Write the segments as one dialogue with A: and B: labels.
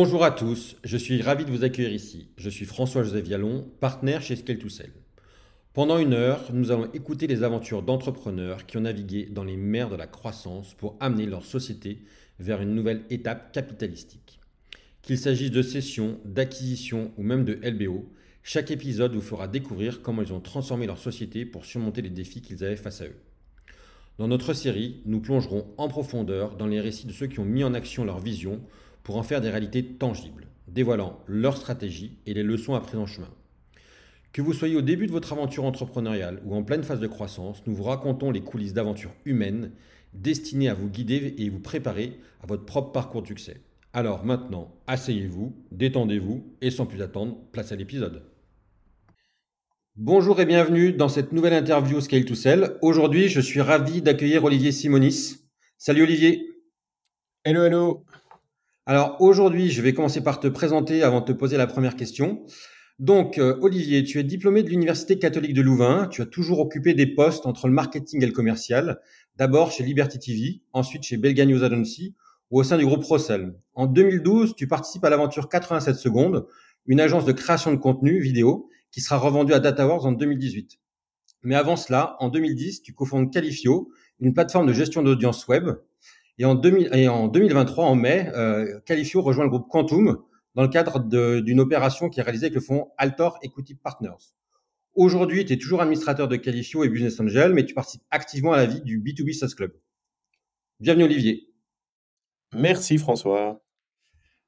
A: Bonjour à tous, je suis ravi de vous accueillir ici. Je suis François-Joseph Vialon, partenaire chez scale 2 Sell. Pendant une heure, nous allons écouter les aventures d'entrepreneurs qui ont navigué dans les mers de la croissance pour amener leur société vers une nouvelle étape capitalistique. Qu'il s'agisse de cession, d'acquisition ou même de LBO, chaque épisode vous fera découvrir comment ils ont transformé leur société pour surmonter les défis qu'ils avaient face à eux. Dans notre série, nous plongerons en profondeur dans les récits de ceux qui ont mis en action leur vision pour en faire des réalités tangibles, dévoilant leur stratégie et les leçons apprises en chemin. Que vous soyez au début de votre aventure entrepreneuriale ou en pleine phase de croissance, nous vous racontons les coulisses d'aventures humaines destinées à vous guider et vous préparer à votre propre parcours de succès. Alors maintenant, asseyez-vous, détendez-vous et sans plus attendre, place à l'épisode. Bonjour et bienvenue dans cette nouvelle interview Scale to Sell. Aujourd'hui, je suis ravi d'accueillir Olivier Simonis. Salut Olivier.
B: Hello, hello.
A: Alors aujourd'hui, je vais commencer par te présenter avant de te poser la première question. Donc euh, Olivier, tu es diplômé de l'Université catholique de Louvain. Tu as toujours occupé des postes entre le marketing et le commercial. D'abord chez Liberty TV, ensuite chez Belga News Agency ou au sein du groupe Rossel. En 2012, tu participes à l'aventure 87 secondes, une agence de création de contenu vidéo qui sera revendu à DataWars en 2018. Mais avant cela, en 2010, tu cofondes Califio, une plateforme de gestion d'audience web. Et en, 2023, en mai, euh, Califio rejoint le groupe Quantum dans le cadre d'une opération qui est réalisée avec le fonds Altor Equity Partners. Aujourd'hui, tu es toujours administrateur de Califio et Business Angel, mais tu participes activement à la vie du B2B SaaS Club. Bienvenue Olivier.
B: Merci François.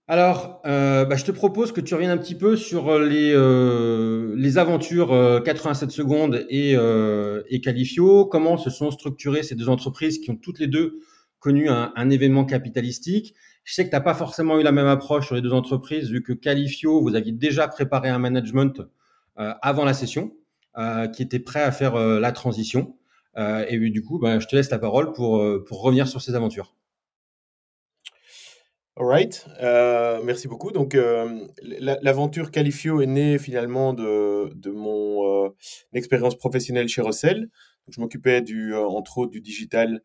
A: Alors, euh, bah, je te propose que tu reviennes un petit peu sur euh, les, euh, les aventures 87 secondes et, et Califio. Comment se sont structurées ces deux entreprises qui ont toutes les deux connu un, événement capitalistique Je sais que tu n'as pas forcément eu la même approche sur les deux entreprises, vu que Califio, vous aviez déjà préparé un management avant la session, qui était prêt à faire la transition. et du coup, bah, je te laisse la parole pour, pour revenir sur ces aventures.
B: Alright, euh, merci beaucoup. Donc, euh, l'aventure Califio est née finalement de, de mon euh, expérience professionnelle chez Rossel. je m'occupais entre autres du digital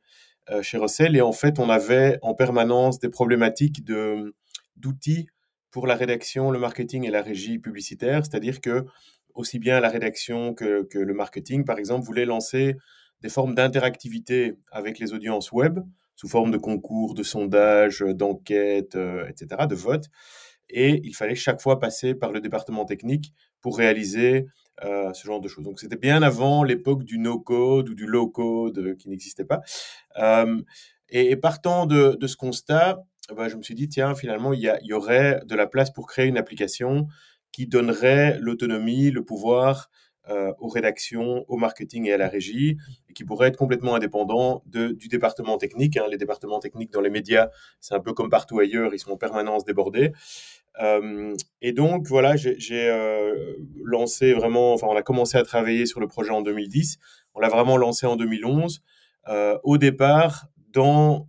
B: chez Rossel et en fait, on avait en permanence des problématiques de d'outils pour la rédaction, le marketing et la régie publicitaire. C'est-à-dire que aussi bien la rédaction que, que le marketing, par exemple, voulaient lancer des formes d'interactivité avec les audiences web sous forme de concours, de sondages, euh, d'enquêtes, euh, etc., de votes. Et il fallait chaque fois passer par le département technique pour réaliser euh, ce genre de choses. Donc c'était bien avant l'époque du no-code ou du low-code qui n'existait pas. et, partant de, ce constat, bah, je me suis dit, tiens, finalement, il y, aurait de la place pour créer une application qui donnerait l'autonomie, le pouvoir euh, aux rédactions, au marketing et à la régie, et qui pourrait être complètement indépendant du département technique. Hein. Les départements techniques dans les médias, c'est un peu comme partout ailleurs, ils sont en permanence débordés. Euh, et donc, voilà, j'ai euh, lancé vraiment, enfin, on a commencé à travailler sur le projet en 2010. On l'a vraiment lancé en 2011. Euh, au départ, dans,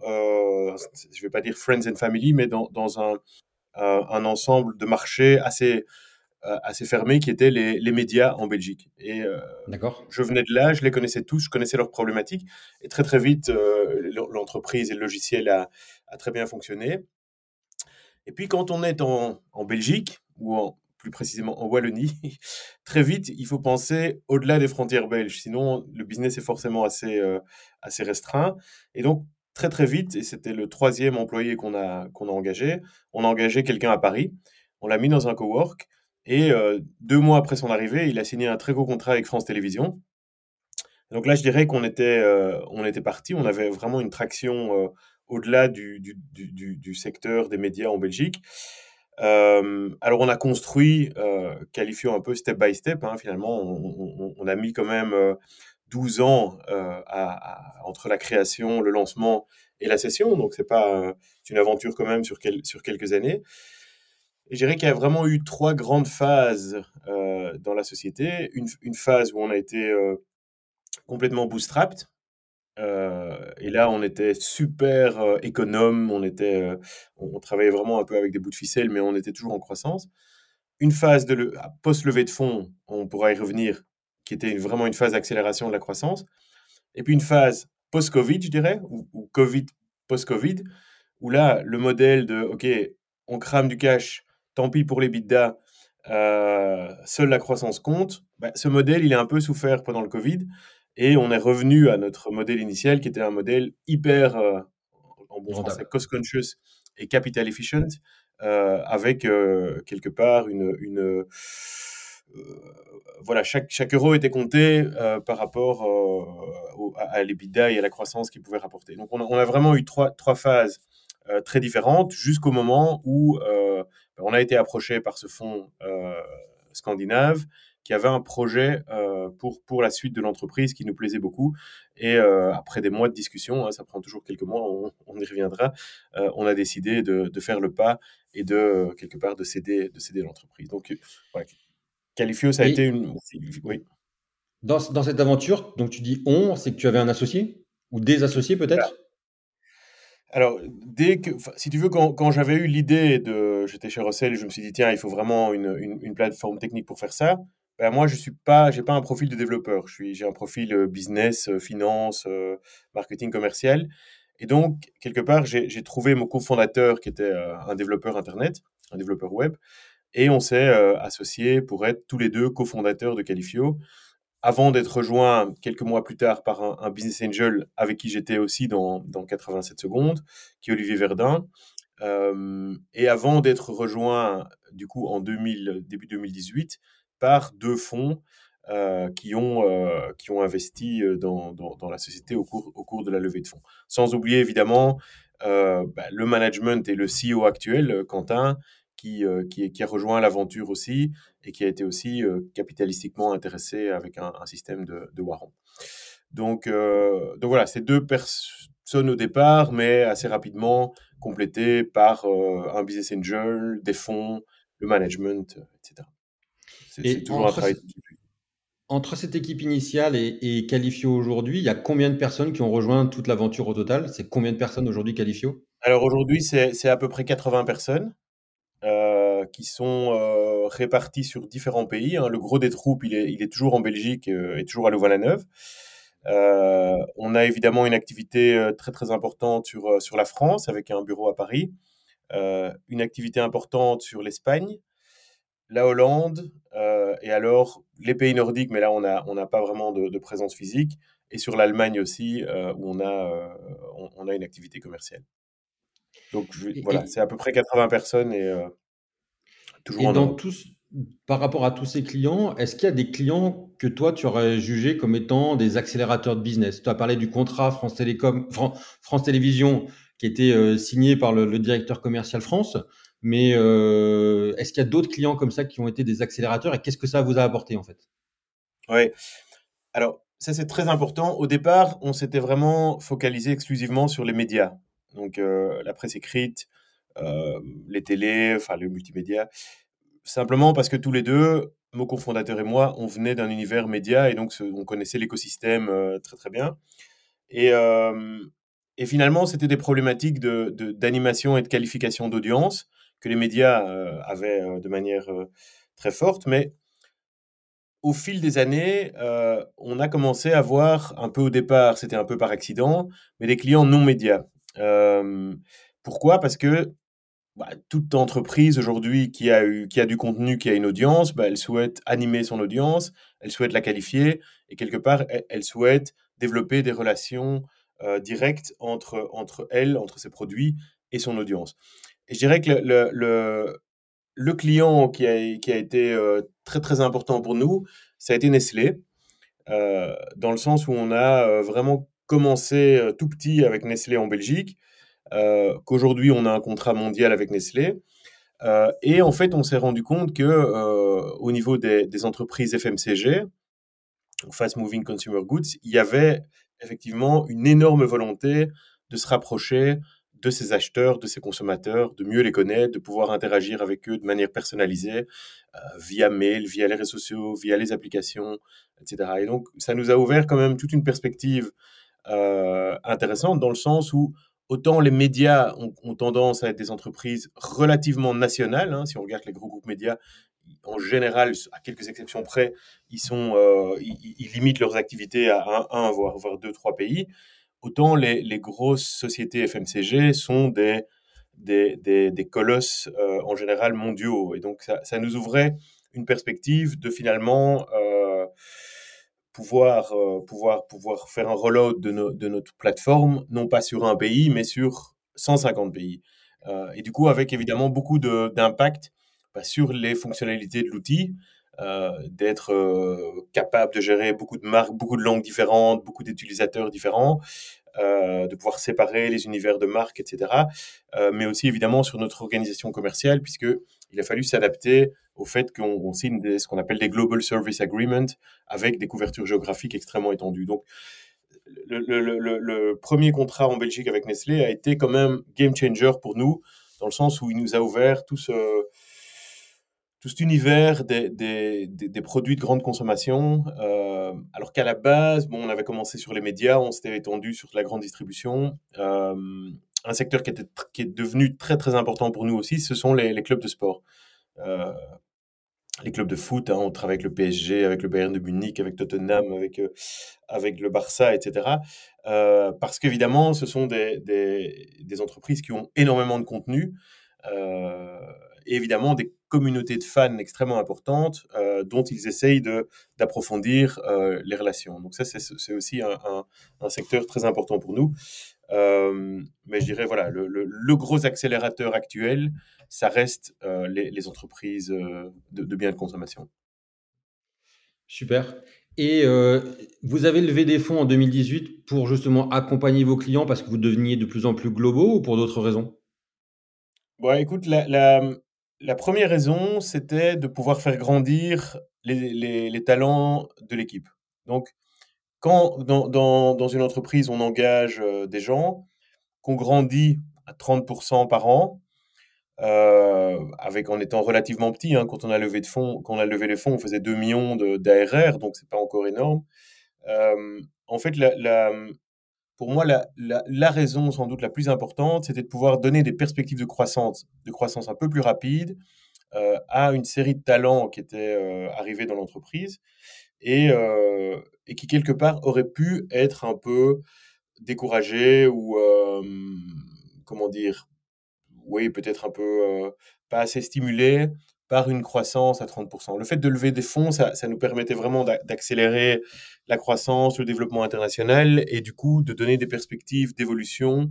B: je vais pas dire friends and family, mais dans, dans un, un ensemble de marchés assez assez fermés qui étaient les, les, médias en Belgique. Et euh, je venais de là, je les connaissais tous, je connaissais leurs problématiques. Et très très vite, l'entreprise et le logiciel a, a, très bien fonctionné. Et puis quand on est en, Belgique, ou plus précisément en Wallonie, très vite, il faut penser au-delà des frontières belges. Sinon, le business est forcément assez, assez restreint. Et donc, très très vite, et c'était le troisième employé qu'on a, engagé, on a engagé quelqu'un à Paris. On l'a mis dans un cowork et euh, deux mois après son arrivée, il a signé un très gros contrat avec France Télévisions. Donc là, je dirais qu'on était, euh, était parti. On avait vraiment une traction euh, au-delà du, du, du, du, secteur des médias en Belgique. alors, on a construit Qualifio un peu step by step. Hein, finalement, on, a mis quand même 12 ans à, entre la création, le lancement et la session. Donc, c'est pas une aventure quand même sur, sur quelques années je dirais qu'il y a vraiment eu trois grandes phases euh, dans la société. Une, une, phase où on a été euh, complètement bootstrapped. Euh, et là, on était super euh, économe, on, était, euh, on, travaillait vraiment un peu avec des bouts de ficelle, mais on était toujours en croissance. Une phase de post-levée de fonds, on pourra y revenir, qui était vraiment une phase d'accélération de la croissance. Et puis une phase post-Covid, je dirais, ou, Covid, post-Covid, où là, le modèle de, OK, on crame du cash, tant pis pour les bidas, euh, seule la croissance compte. Bah, ce modèle, il est un peu souffert pendant le Covid et on est revenu à notre modèle initial qui était un modèle hyper, euh, en bon français, cost conscious et capital efficient, euh, avec quelque part une, une voilà, chaque, chaque euro était compté par rapport à, l'EBITDA et à la croissance qu'il pouvait rapporter. Donc, on a, on a, vraiment eu trois, trois phases très différentes jusqu'au moment où on a été approché par ce fonds scandinave qui avait un projet pour, pour la suite de l'entreprise qui nous plaisait beaucoup. Et après des mois de discussion, hein, ça prend toujours quelques mois, on, y reviendra, on a décidé de, de, faire le pas et de, quelque part, de céder, de céder l'entreprise. Donc, voilà, Califio, ça a été une. Oui.
A: Dans, dans, cette aventure, donc tu dis on, c'est que tu avais un associé ou des associés peut-être?
B: Alors, dès que, si tu veux, quand, quand j'avais eu l'idée de, j'étais chez Russell, je me suis dit tiens, il faut vraiment une, une, plateforme technique pour faire ça. Ben moi, je suis pas, j'ai pas un profil de développeur. Je suis, j'ai un profil business, finance, marketing commercial. Et donc, quelque part, j'ai trouvé mon cofondateur qui était un développeur internet, un développeur web, et on s'est associés pour être tous les deux cofondateurs de Califio, avant d'être rejoint quelques mois plus tard par un, business angel avec qui j'étais aussi dans, dans, 87 secondes, qui est Olivier Verdun. Et avant d'être rejoint, du coup, en 2000, début 2018, par deux fonds euh, qui, ont, qui ont investi dans, dans, la société au cours, au cours de la levée de fonds. Sans oublier, évidemment, bah, le management et le CEO actuel, Quentin, euh, qui, qui, a rejoint l'aventure aussi et qui a été aussi euh, capitalistiquement intéressé avec un, système de, de Warren. Donc, euh, donc voilà, ces deux personnes au départ, mais assez rapidement complétées par un business angel, des fonds, le management, etc.
A: C'est toujours un travail. Entre cette équipe initiale et, et Califio aujourd'hui, il y a combien de personnes qui ont rejoint toute l'aventure au total? C'est combien de personnes aujourd'hui Califio
B: Alors aujourd'hui, c'est à peu près 80 personnes. Euh, qui sont euh, répartis sur différents pays. Hein. Le gros des troupes, il est, il est toujours en Belgique euh, et toujours à Louvain-la-Neuve. on a évidemment une activité très très importante sur, sur la France avec un bureau à Paris, une activité importante sur l'Espagne, la Hollande et alors les pays nordiques, mais là on n'a on pas vraiment de, présence physique, et sur l'Allemagne aussi où on a, on, a une activité commerciale. Donc voilà, c'est à peu près 80 personnes et euh,
A: toujours et dans tous, par rapport à tous ces clients, est-ce qu'il y a des clients que toi tu aurais jugé comme étant des accélérateurs de business? Tu as parlé du contrat France Télécom, France Télévisions qui était euh, signé par le, directeur commercial France, mais euh, est-ce qu'il y a d'autres clients comme ça qui ont été des accélérateurs et qu'est-ce que ça vous a apporté en fait?
B: Oui, alors ça c'est très important. Au départ, on s'était vraiment focalisé exclusivement sur les médias. Donc euh, la presse écrite, euh, les télés, enfin le multimédia, simplement parce que tous les deux, mon cofondateur et moi, on venait d'un univers média et donc on connaissait l'écosystème très très bien. Et, finalement, c'était des problématiques d'animation de, et de qualification d'audience que les médias avaient de manière très forte, mais au fil des années, on a commencé à voir un peu au départ, c'était un peu par accident, mais des clients non médias pourquoi? Parce que bah, toute entreprise aujourd'hui qui a, qui a du contenu, qui a une audience, bah, elle souhaite animer son audience, elle souhaite la qualifier et quelque part, elle, souhaite développer des relations directes entre, entre elle, entre ses produits et son audience. Je dirais que le, le, le, client qui a, qui a été très très important pour nous, ça a été Nestlé, dans le sens où on a vraiment commencé tout petit avec Nestlé en Belgique, qu'aujourd'hui on a un contrat mondial avec Nestlé. Et en fait, on s'est rendu compte que au niveau des, entreprises FMCG, Fast Moving Consumer Goods, il y avait effectivement une énorme volonté de se rapprocher de ces acheteurs, de ces consommateurs, de mieux les connaître, de pouvoir interagir avec eux de manière personnalisée, via mail, via les réseaux sociaux, via les applications, etc. Et donc, ça nous a ouvert quand même toute une perspective euh, intéressante dans le sens où autant les médias ont, tendance à être des entreprises relativement nationales. Hein, si on regarde les gros groupes médias, en général, à quelques exceptions près, ils, euh, limitent leurs activités à un, voire deux, trois pays. Autant les, grosses sociétés FMCG sont des, des, des, colosses en général mondiaux. Et donc ça, nous ouvrait une perspective de finalement pouvoir, pouvoir, pouvoir faire un rollout de, notre plateforme, non pas sur un pays, mais sur 150 pays. et du coup, avec évidemment beaucoup d'impact bah, sur les fonctionnalités de l'outil, euh, d'être euh, capable de gérer beaucoup de marques, beaucoup de langues différentes, beaucoup d'utilisateurs différents, euh, de pouvoir séparer les univers de marques, etc. mais aussi évidemment sur notre organisation commerciale, puisque il a fallu s'adapter au fait qu'on signe ce qu'on appelle des Global Service Agreements avec des couvertures géographiques extrêmement étendues. Donc, le, premier contrat en Belgique avec Nestlé a été quand même game changer pour nous, dans le sens où il nous a ouvert tout ce, tout cet univers des, des, produits de grande consommation, euh, alors qu'à la base, bon, on avait commencé sur les médias, on s'était étendu sur la grande distribution. Euh, un secteur qui, était, qui est devenu très très important pour nous aussi, ce sont les, clubs de sport. Euh, les clubs de foot, hein, on travaille avec le PSG, avec le Bayern de Munich, avec Tottenham, avec, avec le Barça, etc. parce qu'évidemment, ce sont des, entreprises qui ont énormément de contenu et évidemment des communauté de fans extrêmement importante euh, dont ils essayent d'approfondir euh, les relations. Donc ça, c'est aussi un, un, secteur très important pour nous. Euh, mais je dirais, voilà, le, le, gros accélérateur actuel, ça reste les, les, entreprises de, de, biens de consommation.
A: Super. Et vous avez levé des fonds en 2018 pour justement accompagner vos clients parce que vous deveniez de plus en plus globaux ou pour d'autres raisons?
B: Bon, écoute, la, la, la première raison, c'était de pouvoir faire grandir les, talents de l'équipe. Donc, quand dans, une entreprise, on engage des gens, qu'on grandit à 30% par an, avec en étant relativement petit, hein, quand on a levé de fonds, quand on a levé les fonds, on faisait 2 millions d'ARR, donc c'est pas encore énorme. En fait, la, pour moi, la, la, raison sans doute la plus importante, c'était de pouvoir donner des perspectives de croissance, de croissance un peu plus rapide euh, à une série de talents qui étaient euh, arrivés dans l'entreprise et, euh, et, qui, quelque part, auraient pu être un peu découragés ou, comment dire, oui, peut-être un peu pas assez stimulés par une croissance à 30%. Le fait de lever des fonds, ça, ça nous permettait vraiment d'accélérer la croissance, le développement international et du coup de donner des perspectives d'évolution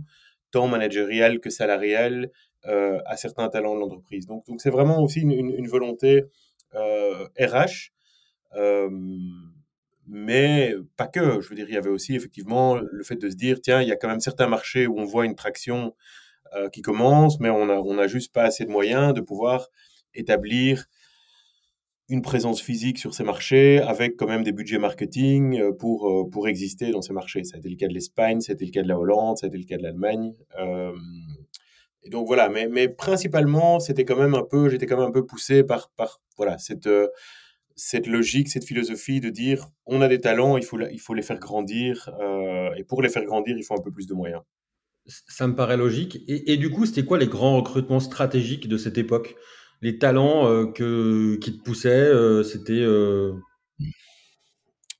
B: tant managériale que salariale euh, à certains talents de l'entreprise. Donc donc c'est vraiment aussi une, volonté euh, RH, euh, mais pas que. Je veux dire, il y avait aussi effectivement le fait de se dire tiens, il y a quand même certains marchés où on voit une traction euh, qui commence, mais on a on a juste pas assez de moyens de pouvoir établir une présence physique sur ces marchés avec quand même des budgets marketing euh, pour, euh, pour exister dans ces marchés. Ça a été le cas de l'Espagne, été le cas de la Hollande, été le cas de l'Allemagne. Euh, et donc voilà, mais, mais principalement, c'était quand même un peu, j'étais quand même un peu poussé par, par voilà, cette, cette logique, cette philosophie de dire on a des talents, il faut, il faut les faire grandir, et pour les faire grandir, il faut un peu plus de moyens.
A: Ça me paraît logique. Et du coup, c'était quoi les grands recrutements stratégiques de cette époque? Les talents euh, qui te poussaient, euh, c'était. Euh,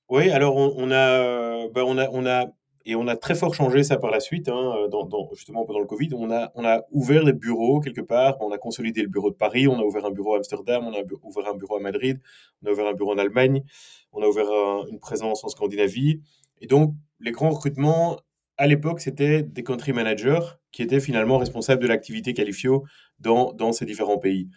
B: oui, alors on, a, bah, on, a, on a, et on a très fort changé ça par la suite, hein, justement pendant le Covid. On a, on a ouvert des bureaux quelque part. On a consolidé le bureau de Paris, on a ouvert un bureau à Amsterdam, on a ouvert un bureau à Madrid, on a ouvert un bureau en Allemagne, on a ouvert une présence en Scandinavie. Et donc, les grands recrutements, à l'époque, c'était des country managers qui étaient finalement responsables de l'activité Qualifio dans, dans ces différents pays.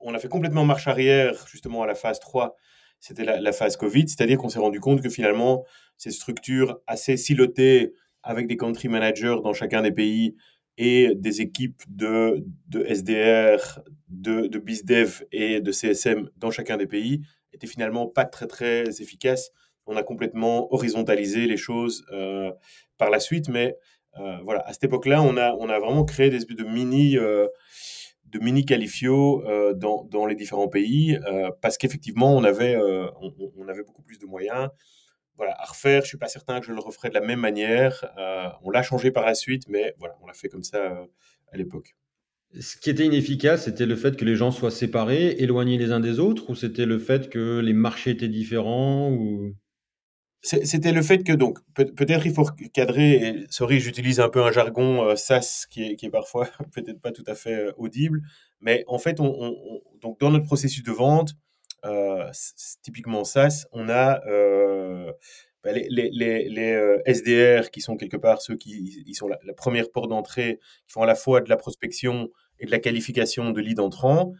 B: On a fait complètement marche arrière justement à la phase 3, c'était la, phase Covid, c'est-à-dire qu'on s'est rendu compte que finalement, ces structures assez silotées avec des country managers dans chacun des pays et des équipes de, de SDR, de, de BizDev et de CSM dans chacun des pays étaient finalement pas très très efficaces on a complètement horizontalisé les choses euh, par la suite, mais voilà, à cette époque-là, on a, on a vraiment créé des espèces de mini, euh, de mini qualifio dans, dans, les différents pays, parce qu'effectivement, on avait, on, avait beaucoup plus de moyens. Voilà, à refaire, je suis pas certain que je le referais de la même manière. on l'a changé par la suite, mais voilà, on l'a fait comme ça à l'époque.
A: Ce qui était inefficace, c'était le fait que les gens soient séparés, éloignés les uns des autres, ou c'était le fait que les marchés étaient différents ou...
B: C'était le fait que, donc, peut-être il faut cadrer, et sorry, j'utilise un peu un jargon euh, SaaS qui est, qui est parfois peut-être pas tout à fait euh, audible, mais en fait, on, donc dans notre processus de vente, euh, typiquement SaaS, on a bah, les, les, les, SDR qui sont quelque part ceux qui ils sont la, première porte d'entrée, qui font à la fois de la prospection et de la qualification de lead entrant.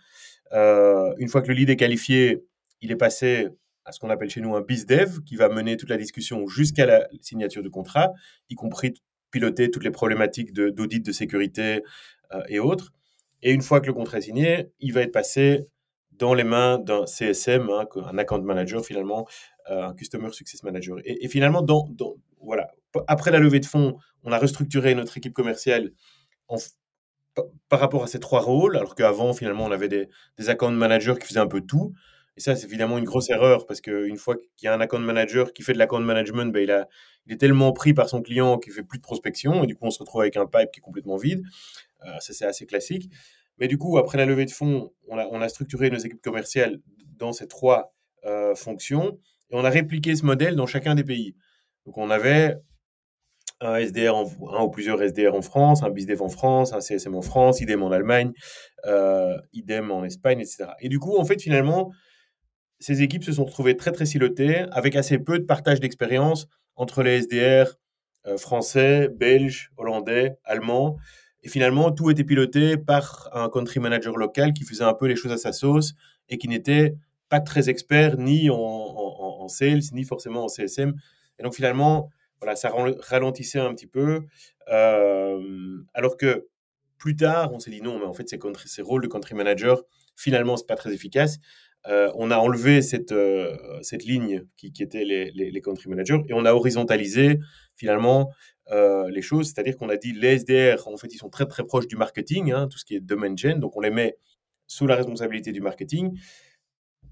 B: une fois que le lead est qualifié, il est passé à ce qu'on appelle chez nous un BizDev, qui va mener toute la discussion jusqu'à la signature du contrat, y compris piloter toutes les problématiques d'audit de, sécurité euh, et autres. Et une fois que le contrat est signé, il va être passé dans les mains d'un CSM, hein, un account manager finalement, euh, un customer success manager. Et, finalement, dans, voilà, après la levée de fonds, on a restructuré notre équipe commerciale par rapport à ces trois rôles, alors qu'avant finalement on avait des, des account managers qui faisaient un peu tout. Et ça, c'est évidemment une grosse erreur parce qu'une fois qu'il y a un account manager qui fait de l'account management, ben, il, a, il est tellement pris par son client qu'il fait plus de prospection et du coup, on se retrouve avec un pipe qui est complètement vide. Euh, ça, c'est assez classique. Mais du coup, après la levée de fonds, on a, on a structuré nos équipes commerciales dans ces trois euh, fonctions et on a répliqué ce modèle dans chacun des pays. Donc, on avait un SDR, un ou plusieurs SDR en France, un BizDev en France, un CSM en France, idem en Allemagne, euh, idem en Espagne, etc. Et du coup, en fait, finalement, ces équipes se sont retrouvées très très silotées, avec assez peu de partage d'expérience entre les SDR euh, français, belges, hollandais, allemands. Et finalement, tout était piloté par un country manager local qui faisait un peu les choses à sa sauce et qui n'était pas très expert ni en, sales, ni forcément en CSM. Et donc finalement, voilà, ça ralentissait un petit peu. Euh, alors que plus tard, on s'est dit non, mais en fait, ces, ces rôles de country manager, finalement, c'est pas très efficace. Euh, on a enlevé cette, euh, cette ligne qui, était les, les, country managers et on a horizontalisé finalement euh, les choses, c'est-à-dire qu'on a dit les SDR, en fait, ils sont très très proches du marketing, hein, tout ce qui est domain gen, donc on les met sous la responsabilité du marketing.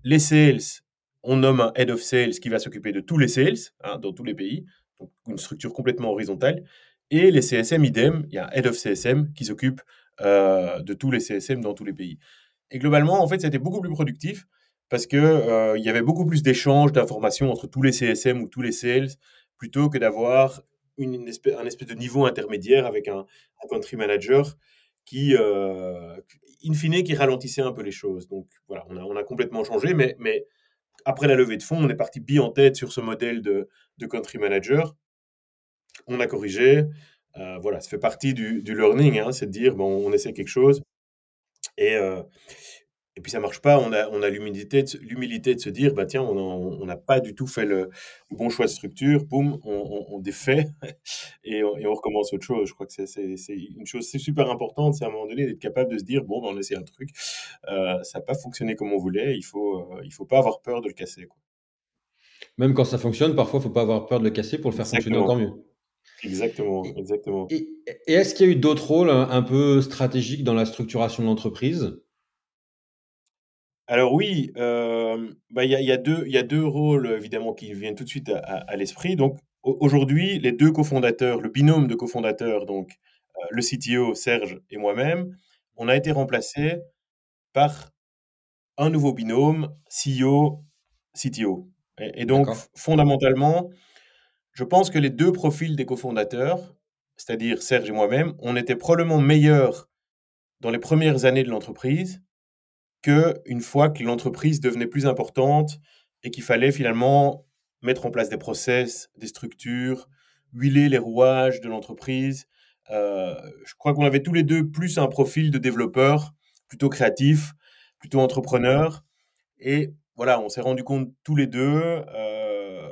B: Les sales, on nomme un head of sales qui va s'occuper de tous les sales hein, dans tous les pays, donc une structure complètement horizontale. Et les CSM, idem, il y a un head of CSM qui s'occupe de tous les CSM dans tous les pays. Et globalement, en fait, c'était beaucoup plus productif parce que euh, il y avait beaucoup plus d'échanges d'informations entre tous les CSM ou tous les sales plutôt que d'avoir une, espèce, un espèce de niveau intermédiaire avec un, country manager qui, euh, in fine, qui ralentissait un peu les choses. Donc voilà, on a, complètement changé, mais, après la levée de fonds, on est parti bien en tête sur ce modèle de, country manager. On a corrigé. Euh, voilà, ça fait partie du, learning, hein, c'est de dire, bon, on essaie quelque chose. Et, et puis ça marche pas, on a, on a l'humilité, de, l'humilité de se dire, bah tiens, on n'a pas du tout fait le, bon choix de structure, boum, on, défait et on, et on, recommence autre chose. Je crois que c'est, une chose c'est super importante, c'est à un moment donné d'être capable de se dire, bon, bah, on essaie un truc, euh, ça n'a pas fonctionné comme on voulait, il faut, euh, il faut pas avoir peur de le casser. Quoi.
A: Même quand ça fonctionne, parfois, il faut pas avoir peur de le casser pour le faire fonctionner encore mieux.
B: Exactement, exactement.
A: Et, et est-ce qu'il y a eu d'autres rôles un peu stratégiques dans la structuration de l'entreprise?
B: Alors oui, euh, bah, il y a, y, a deux, y a deux rôles évidemment qui viennent tout de suite à, l'esprit. Donc aujourd'hui, les deux cofondateurs, le binôme de cofondateurs, donc euh, le CTO Serge et moi-même, on a été remplacés par un nouveau binôme CEO CTO. Et, et donc fondamentalement, je pense que les deux profils des cofondateurs, c'est-à-dire Serge et moi-même, on était probablement meilleurs dans les premières années de l'entreprise une fois que l'entreprise devenait plus importante et qu'il fallait finalement mettre en place des process, des structures, huiler les rouages de l'entreprise. Euh, je crois qu'on avait tous les deux plus un profil de développeur, plutôt créatif, plutôt entrepreneur. Et voilà, on s'est rendu compte tous les deux euh,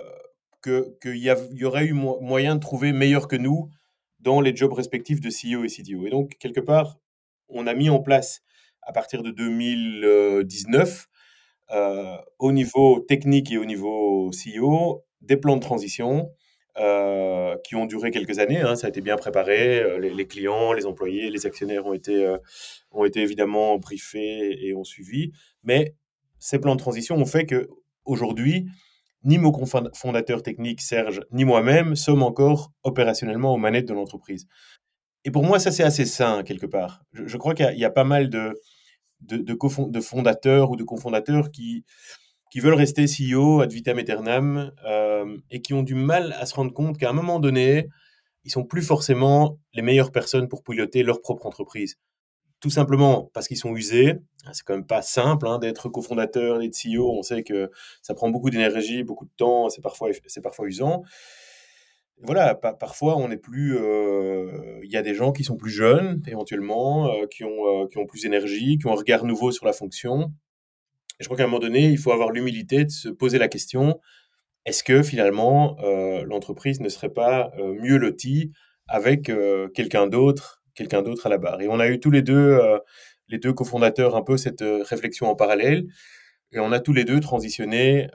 B: qu'il y, aurait eu moyen de trouver meilleur que nous dans les jobs respectifs de CEO et CTO. Et donc, quelque part, on a mis en place à partir de 2019, euh, au niveau technique et au niveau CEO, des plans de transition euh, qui ont duré quelques années. Hein, ça a été bien préparé. Euh, les, clients, les employés, les actionnaires ont été, ont été évidemment briefés et ont suivi. Mais ces plans de transition ont fait que aujourd'hui, ni mon fondateur technique Serge, ni moi-même sommes encore opérationnellement aux manettes de l'entreprise. Et pour moi, ça c'est assez sain quelque part. Je crois qu'il y, a pas mal de, de, de, fondateurs ou de cofondateurs qui, qui veulent rester CEO ad vitam aeternam euh, et qui ont du mal à se rendre compte qu'à un moment donné, ils sont plus forcément les meilleures personnes pour piloter leur propre entreprise. Tout simplement parce qu'ils sont usés. C'est quand même pas simple hein, d'être cofondateur, d'être CEO. On sait que ça prend beaucoup d'énergie, beaucoup de temps. C'est parfois, c'est parfois usant. Voilà, parfois on est plus. Euh, il y a des gens qui sont plus jeunes, éventuellement, euh, qui, ont, qui ont plus d'énergie, qui ont un regard nouveau sur la fonction je crois qu'à un moment donné, il faut avoir l'humilité de se poser la question est-ce que finalement euh, l'entreprise ne serait pas euh, mieux lotie avec euh, quelqu'un d'autre, quelqu'un d'autre à la barre? Et on a eu tous les deux, les deux cofondateurs, un peu cette réflexion en parallèle, et on a tous les deux transitionné.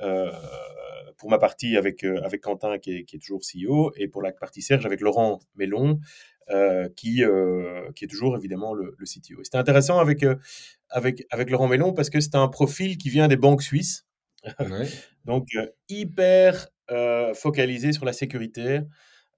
B: Pour ma partie avec, avec Quentin qui est, qui est, toujours CEO et pour la partie Serge avec Laurent Mélon qui, qui est toujours évidemment le, le CTO. C'était intéressant avec, avec, avec Laurent Mélon parce que c'est un profil qui vient des banques suisses. Donc, euh, hyper euh, focalisé sur la sécurité,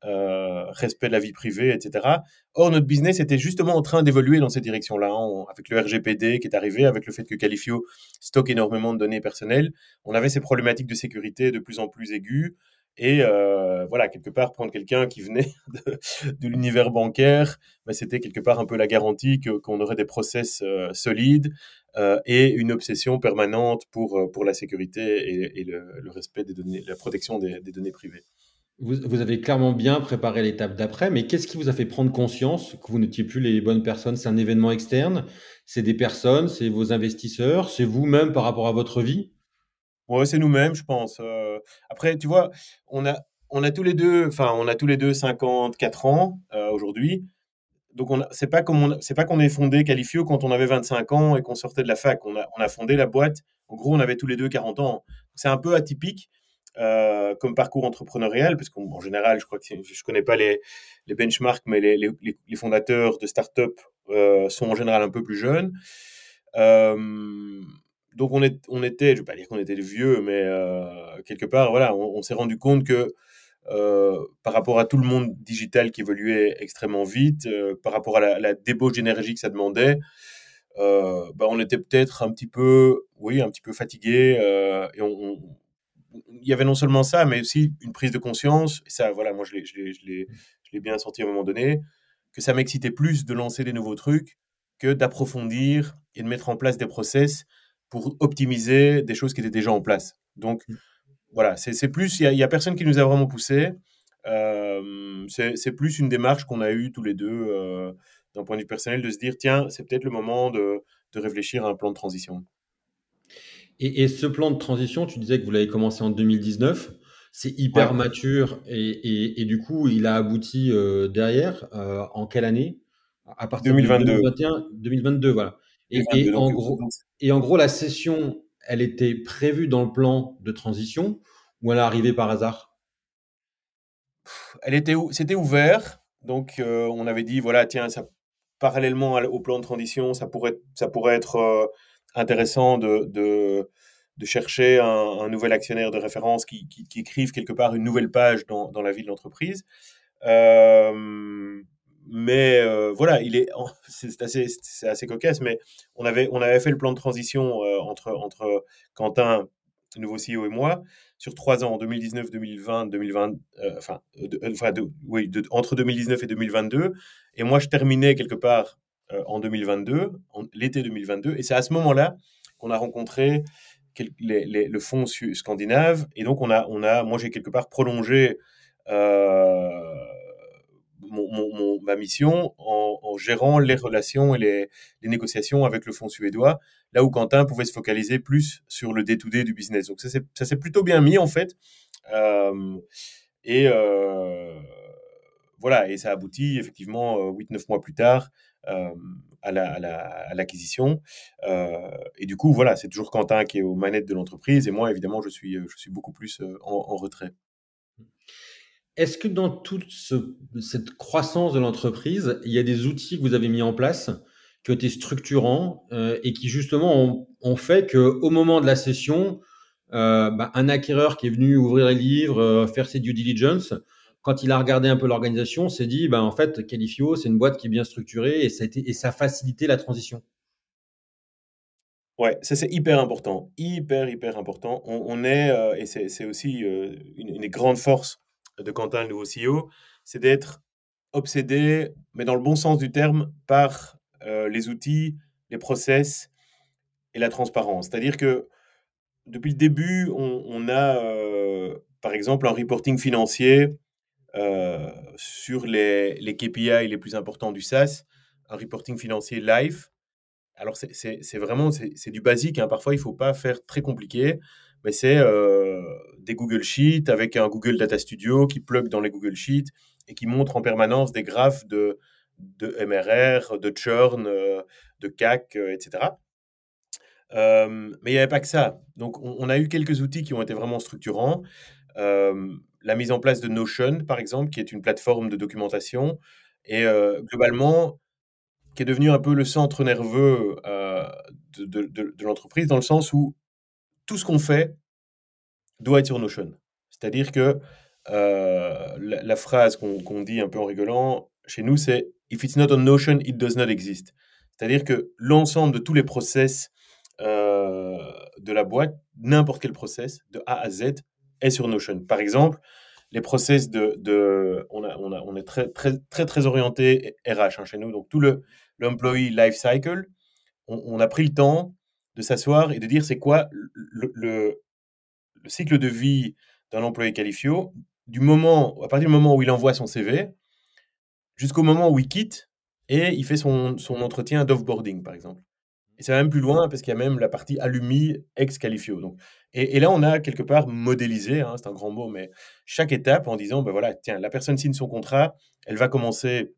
B: euh, respect de la vie privée, etc. Or, notre business était justement en train d'évoluer dans cette direction-là, hein. avec le RGPD qui est arrivé, avec le fait que Califio stocke énormément de données personnelles. On avait ces problématiques de sécurité de plus en plus aiguës. Et euh, voilà, quelque part, prendre quelqu'un qui venait de, l'univers bancaire, bah, c'était quelque part un peu la garantie qu'on aurait des process euh, solides et une obsession permanente pour, pour la sécurité et, le, respect des données, la protection des, données privées.
A: Vous, avez clairement bien préparé l'étape d'après, mais qu'est-ce qui vous a fait prendre conscience que vous n'étiez plus les bonnes personnes? C'est un événement externe? C'est des personnes? C'est vos investisseurs? C'est vous-même par rapport à votre vie?
B: Ouais, c'est nous-mêmes, je pense. Euh. après, tu vois, on a, on a tous les deux, enfin, on a tous les deux 54 ans euh, aujourd'hui. Donc, on c'est pas comme c'est pas qu'on est fondé Califio quand on avait 25 ans et qu'on sortait de la fac. On a fondé la boîte. En gros, on avait tous les deux 40 ans. C'est un peu atypique euh, comme parcours entrepreneurial, parce qu'en général, je crois que je connais pas les, les benchmarks, mais les, les, les fondateurs de start-up sont en général un peu plus jeunes. Euh, donc on, est, on était, je vais pas dire qu'on était vieux, mais euh, quelque part, voilà, on, s'est rendu compte que euh, par rapport à tout le monde digital qui évoluait extrêmement vite, euh, par rapport à la, débauche d'énergie que ça demandait, bah, on était peut-être un petit peu, oui, un petit peu fatigué. et on, il y avait non seulement ça, mais aussi une prise de conscience. Et ça, voilà, moi, je l'ai bien senti à un moment donné, que ça m'excitait plus de lancer des nouveaux trucs que d'approfondir et de mettre en place des process pour optimiser des choses qui étaient déjà en place. Donc, mmh. voilà, c'est plus, il n'y a, personne qui nous a vraiment poussé. Euh, c'est plus une démarche qu'on a eue tous les deux euh, d'un point de vue personnel de se dire, tiens, c'est peut-être le moment de, de, réfléchir à un plan de transition.
A: Et, ce plan de transition, tu disais que vous l'avez commencé en 2019. C'est hyper mature et, et, du coup, il a abouti euh, derrière. en quelle année?
B: À partir 2022. de
A: 2021, 2022, voilà. Et, en gros, et en gros, la session, elle était prévue dans le plan de transition ou elle est arrivée par hasard?
B: Elle était, c'était ouvert. Donc, euh, on avait dit, voilà, tiens, ça, parallèlement au plan de transition, ça pourrait, ça pourrait être euh, intéressant de, de, de chercher un, nouvel actionnaire de référence qui, qui, écrive quelque part une nouvelle page dans, dans la vie de l'entreprise. Euh, mais euh, voilà, il est, c'est assez, c'est assez cocasse, mais on avait, on avait fait le plan de transition euh, entre, entre Quentin, nouveau CEO et moi, sur trois ans, en 2019, 2020, 2020, enfin, enfin oui, entre 2019 et 2022. Et moi, je terminais quelque part en 2022, l'été 2022, et c'est à ce moment-là qu'on a rencontré le fonds scandinave, et donc on a, moi j'ai quelque part prolongé mon, ma mission en, gérant les relations et les, négociations avec le fonds suédois, là où Quentin pouvait se focaliser plus sur le day-to-day du business. Donc ça s'est plutôt bien mis en fait. Euh, et euh, voilà, et ça aboutit effectivement 8-9 euh, mois plus tard à l'acquisition. et du coup, voilà, c'est toujours Quentin qui est aux manettes de l'entreprise et moi, évidemment, je suis, je suis beaucoup plus en retrait.
A: Est-ce que dans toute cette croissance de l'entreprise, il y a des outils que vous avez mis en place qui ont été structurants euh, et qui justement ont, fait qu'au moment de la session, euh, bah, un acquéreur qui est venu ouvrir les livres, euh, faire ses due diligence, quand il a regardé un peu l'organisation, s'est dit, bah, en fait, Califio, c'est une boîte qui est bien structurée et ça, a et ça a facilité la transition.
B: Ouais, ça c'est hyper important, hyper, hyper important. On, est, euh, et c'est aussi euh, une, une des grandes forces de Quentin, le nouveau CEO, c'est d'être obsédé, mais dans le bon sens du terme, par euh, les outils, les process et la transparence. C'est-à-dire que depuis le début, on, a, par exemple, un reporting financier euh, sur les, KPI les plus importants du SaaS, un reporting financier live alors, c'est vraiment du basique. hein. Parfois, il faut pas faire très compliqué, mais c'est euh, des Google Sheets avec un Google Data Studio qui plug dans les Google Sheets et qui montre en permanence des graphes de, MRR, de churn, euh, de CAC, etc. Mais il n'y avait pas que ça. Donc, on, a eu quelques outils qui ont été vraiment structurants. La mise en place de Notion, par exemple, qui est une plateforme de documentation. Et euh, globalement, qui est devenu un peu le centre nerveux euh, de, de- de- de l'entreprise, dans le sens où tout ce qu'on fait doit être sur Notion. C'est-à-dire que euh, la, la phrase qu'on dit un peu en rigolant chez nous, c'est If it's not on Notion, it does not exist. C'est-à-dire que l'ensemble de tous les process de la boîte, n'importe quel process, de A à Z, est sur Notion. Par exemple, les process de, on, est très, très, très, très orienté RH hein, chez nous. Donc, tout le, l'employee life cycle, on, a pris le temps de s'asseoir et de dire c'est quoi le, le, le cycle de vie d'un employé qualifié du moment, à partir du moment où il envoie son CV jusqu'au moment où il quitte et il fait son, son entretien d'offboarding, par exemple. Et ça va même plus loin parce qu'il y a même la partie alumni ex qualifio. Donc, et, et là, on a quelque part modélisé, hein, c'est un grand mot, mais chaque étape en disant, ben voilà, tiens, la personne signe son contrat, elle va commencer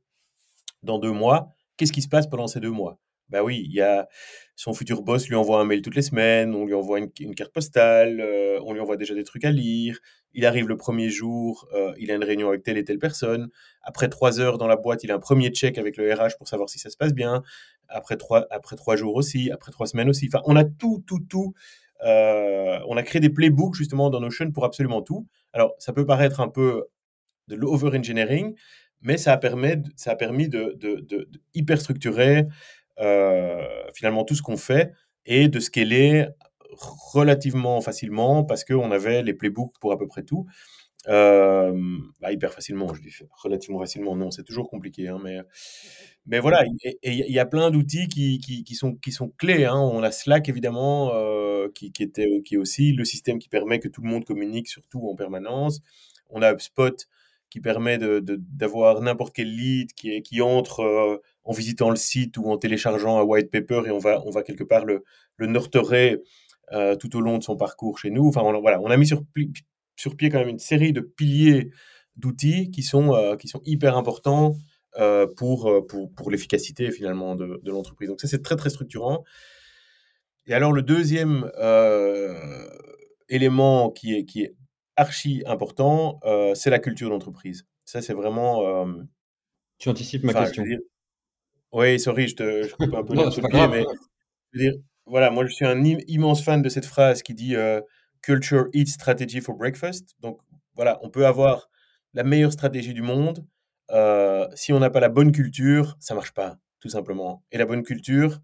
B: dans deux mois. Qu'est-ce qui se passe pendant ces deux mois? Ben oui, il y a son futur boss lui envoie un mail toutes les semaines, on lui envoie une, carte postale, euh, on lui envoie déjà des trucs à lire. Il arrive le premier jour, euh, il a une réunion avec telle et telle personne. Après trois heures dans la boîte, il a un premier check avec le RH pour savoir si ça se passe bien. Après trois, après trois jours aussi, après trois semaines aussi. Enfin, on a tout, tout, tout. Euh, on a créé des playbooks justement dans Notion pour absolument tout. Alors, ça peut paraître un peu de l'over-engineering, mais ça a, permis, de, de, de, de hyper structurer finalement tout ce qu'on fait et de scaler relativement facilement parce qu'on avait les playbooks pour à peu près tout. Euh, bah, hyper facilement, je dis relativement facilement, non, c'est toujours compliqué, hein, mais, mais voilà, il y a plein d'outils qui, qui, sont, qui sont clés. Hein. On a Slack, évidemment, euh, qui, qui, était, qui est aussi le système qui permet que tout le monde communique surtout en permanence. On a HubSpot qui permet de, de, d'avoir n'importe quel lead qui, qui entre euh, en visitant le site ou en téléchargeant un white paper et on va, on va quelque part le, le nurturer euh, tout au long de son parcours chez nous. Enfin, on, voilà, on a mis sur, sur pied quand même une série de piliers d'outils qui sont, euh, qui sont hyper importants euh, pour, pour, pour l'efficacité finalement de, de l'entreprise. Donc ça, c'est très, très structurant. Et alors, le deuxième élément qui est, qui est archi important, c'est la culture d'entreprise. Ça, c'est vraiment...
A: Tu anticipes ma
B: enfin,
A: question.
B: dire- oui, sorry, je te je coupe un peu
A: Non,
B: le pied, mais je veux dire, voilà, moi, je suis un im- immense fan de cette phrase qui dit euh, Culture eats strategy for breakfast. Donc, voilà, on peut avoir la meilleure stratégie du monde. euh, si on n'a pas la bonne culture, ça marche pas, tout simplement. Et la bonne culture,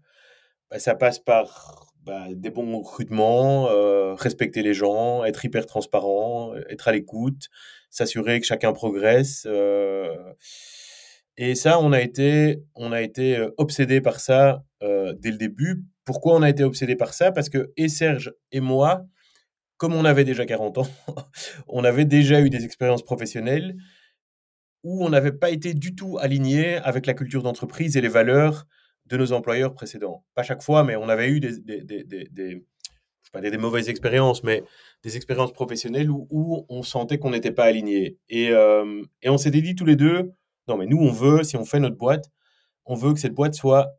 B: bah, ça passe par bah, des bons recrutements, euh, respecter les gens, être hyper transparent, être à l'écoute, s'assurer que chacun progresse. euh. Et ça, on a été, on a été euh, obsédé par ça euh, dès le début. Pourquoi on a été obsédé par ça? Parce que et Serge et moi, comme on avait déjà 40 ans, on avait déjà eu des expériences professionnelles où on n'avait pas été du tout aligné avec la culture d'entreprise et les valeurs de nos employeurs précédents. Pas chaque fois, mais on avait eu des, des, des, des, des- mauvaises expériences, mais des expériences professionnelles où, où on sentait qu'on n'était pas aligné. Et, euh, et on s'était dit tous les deux, non mais nous on veut, si on fait notre boîte, on veut que cette boîte soit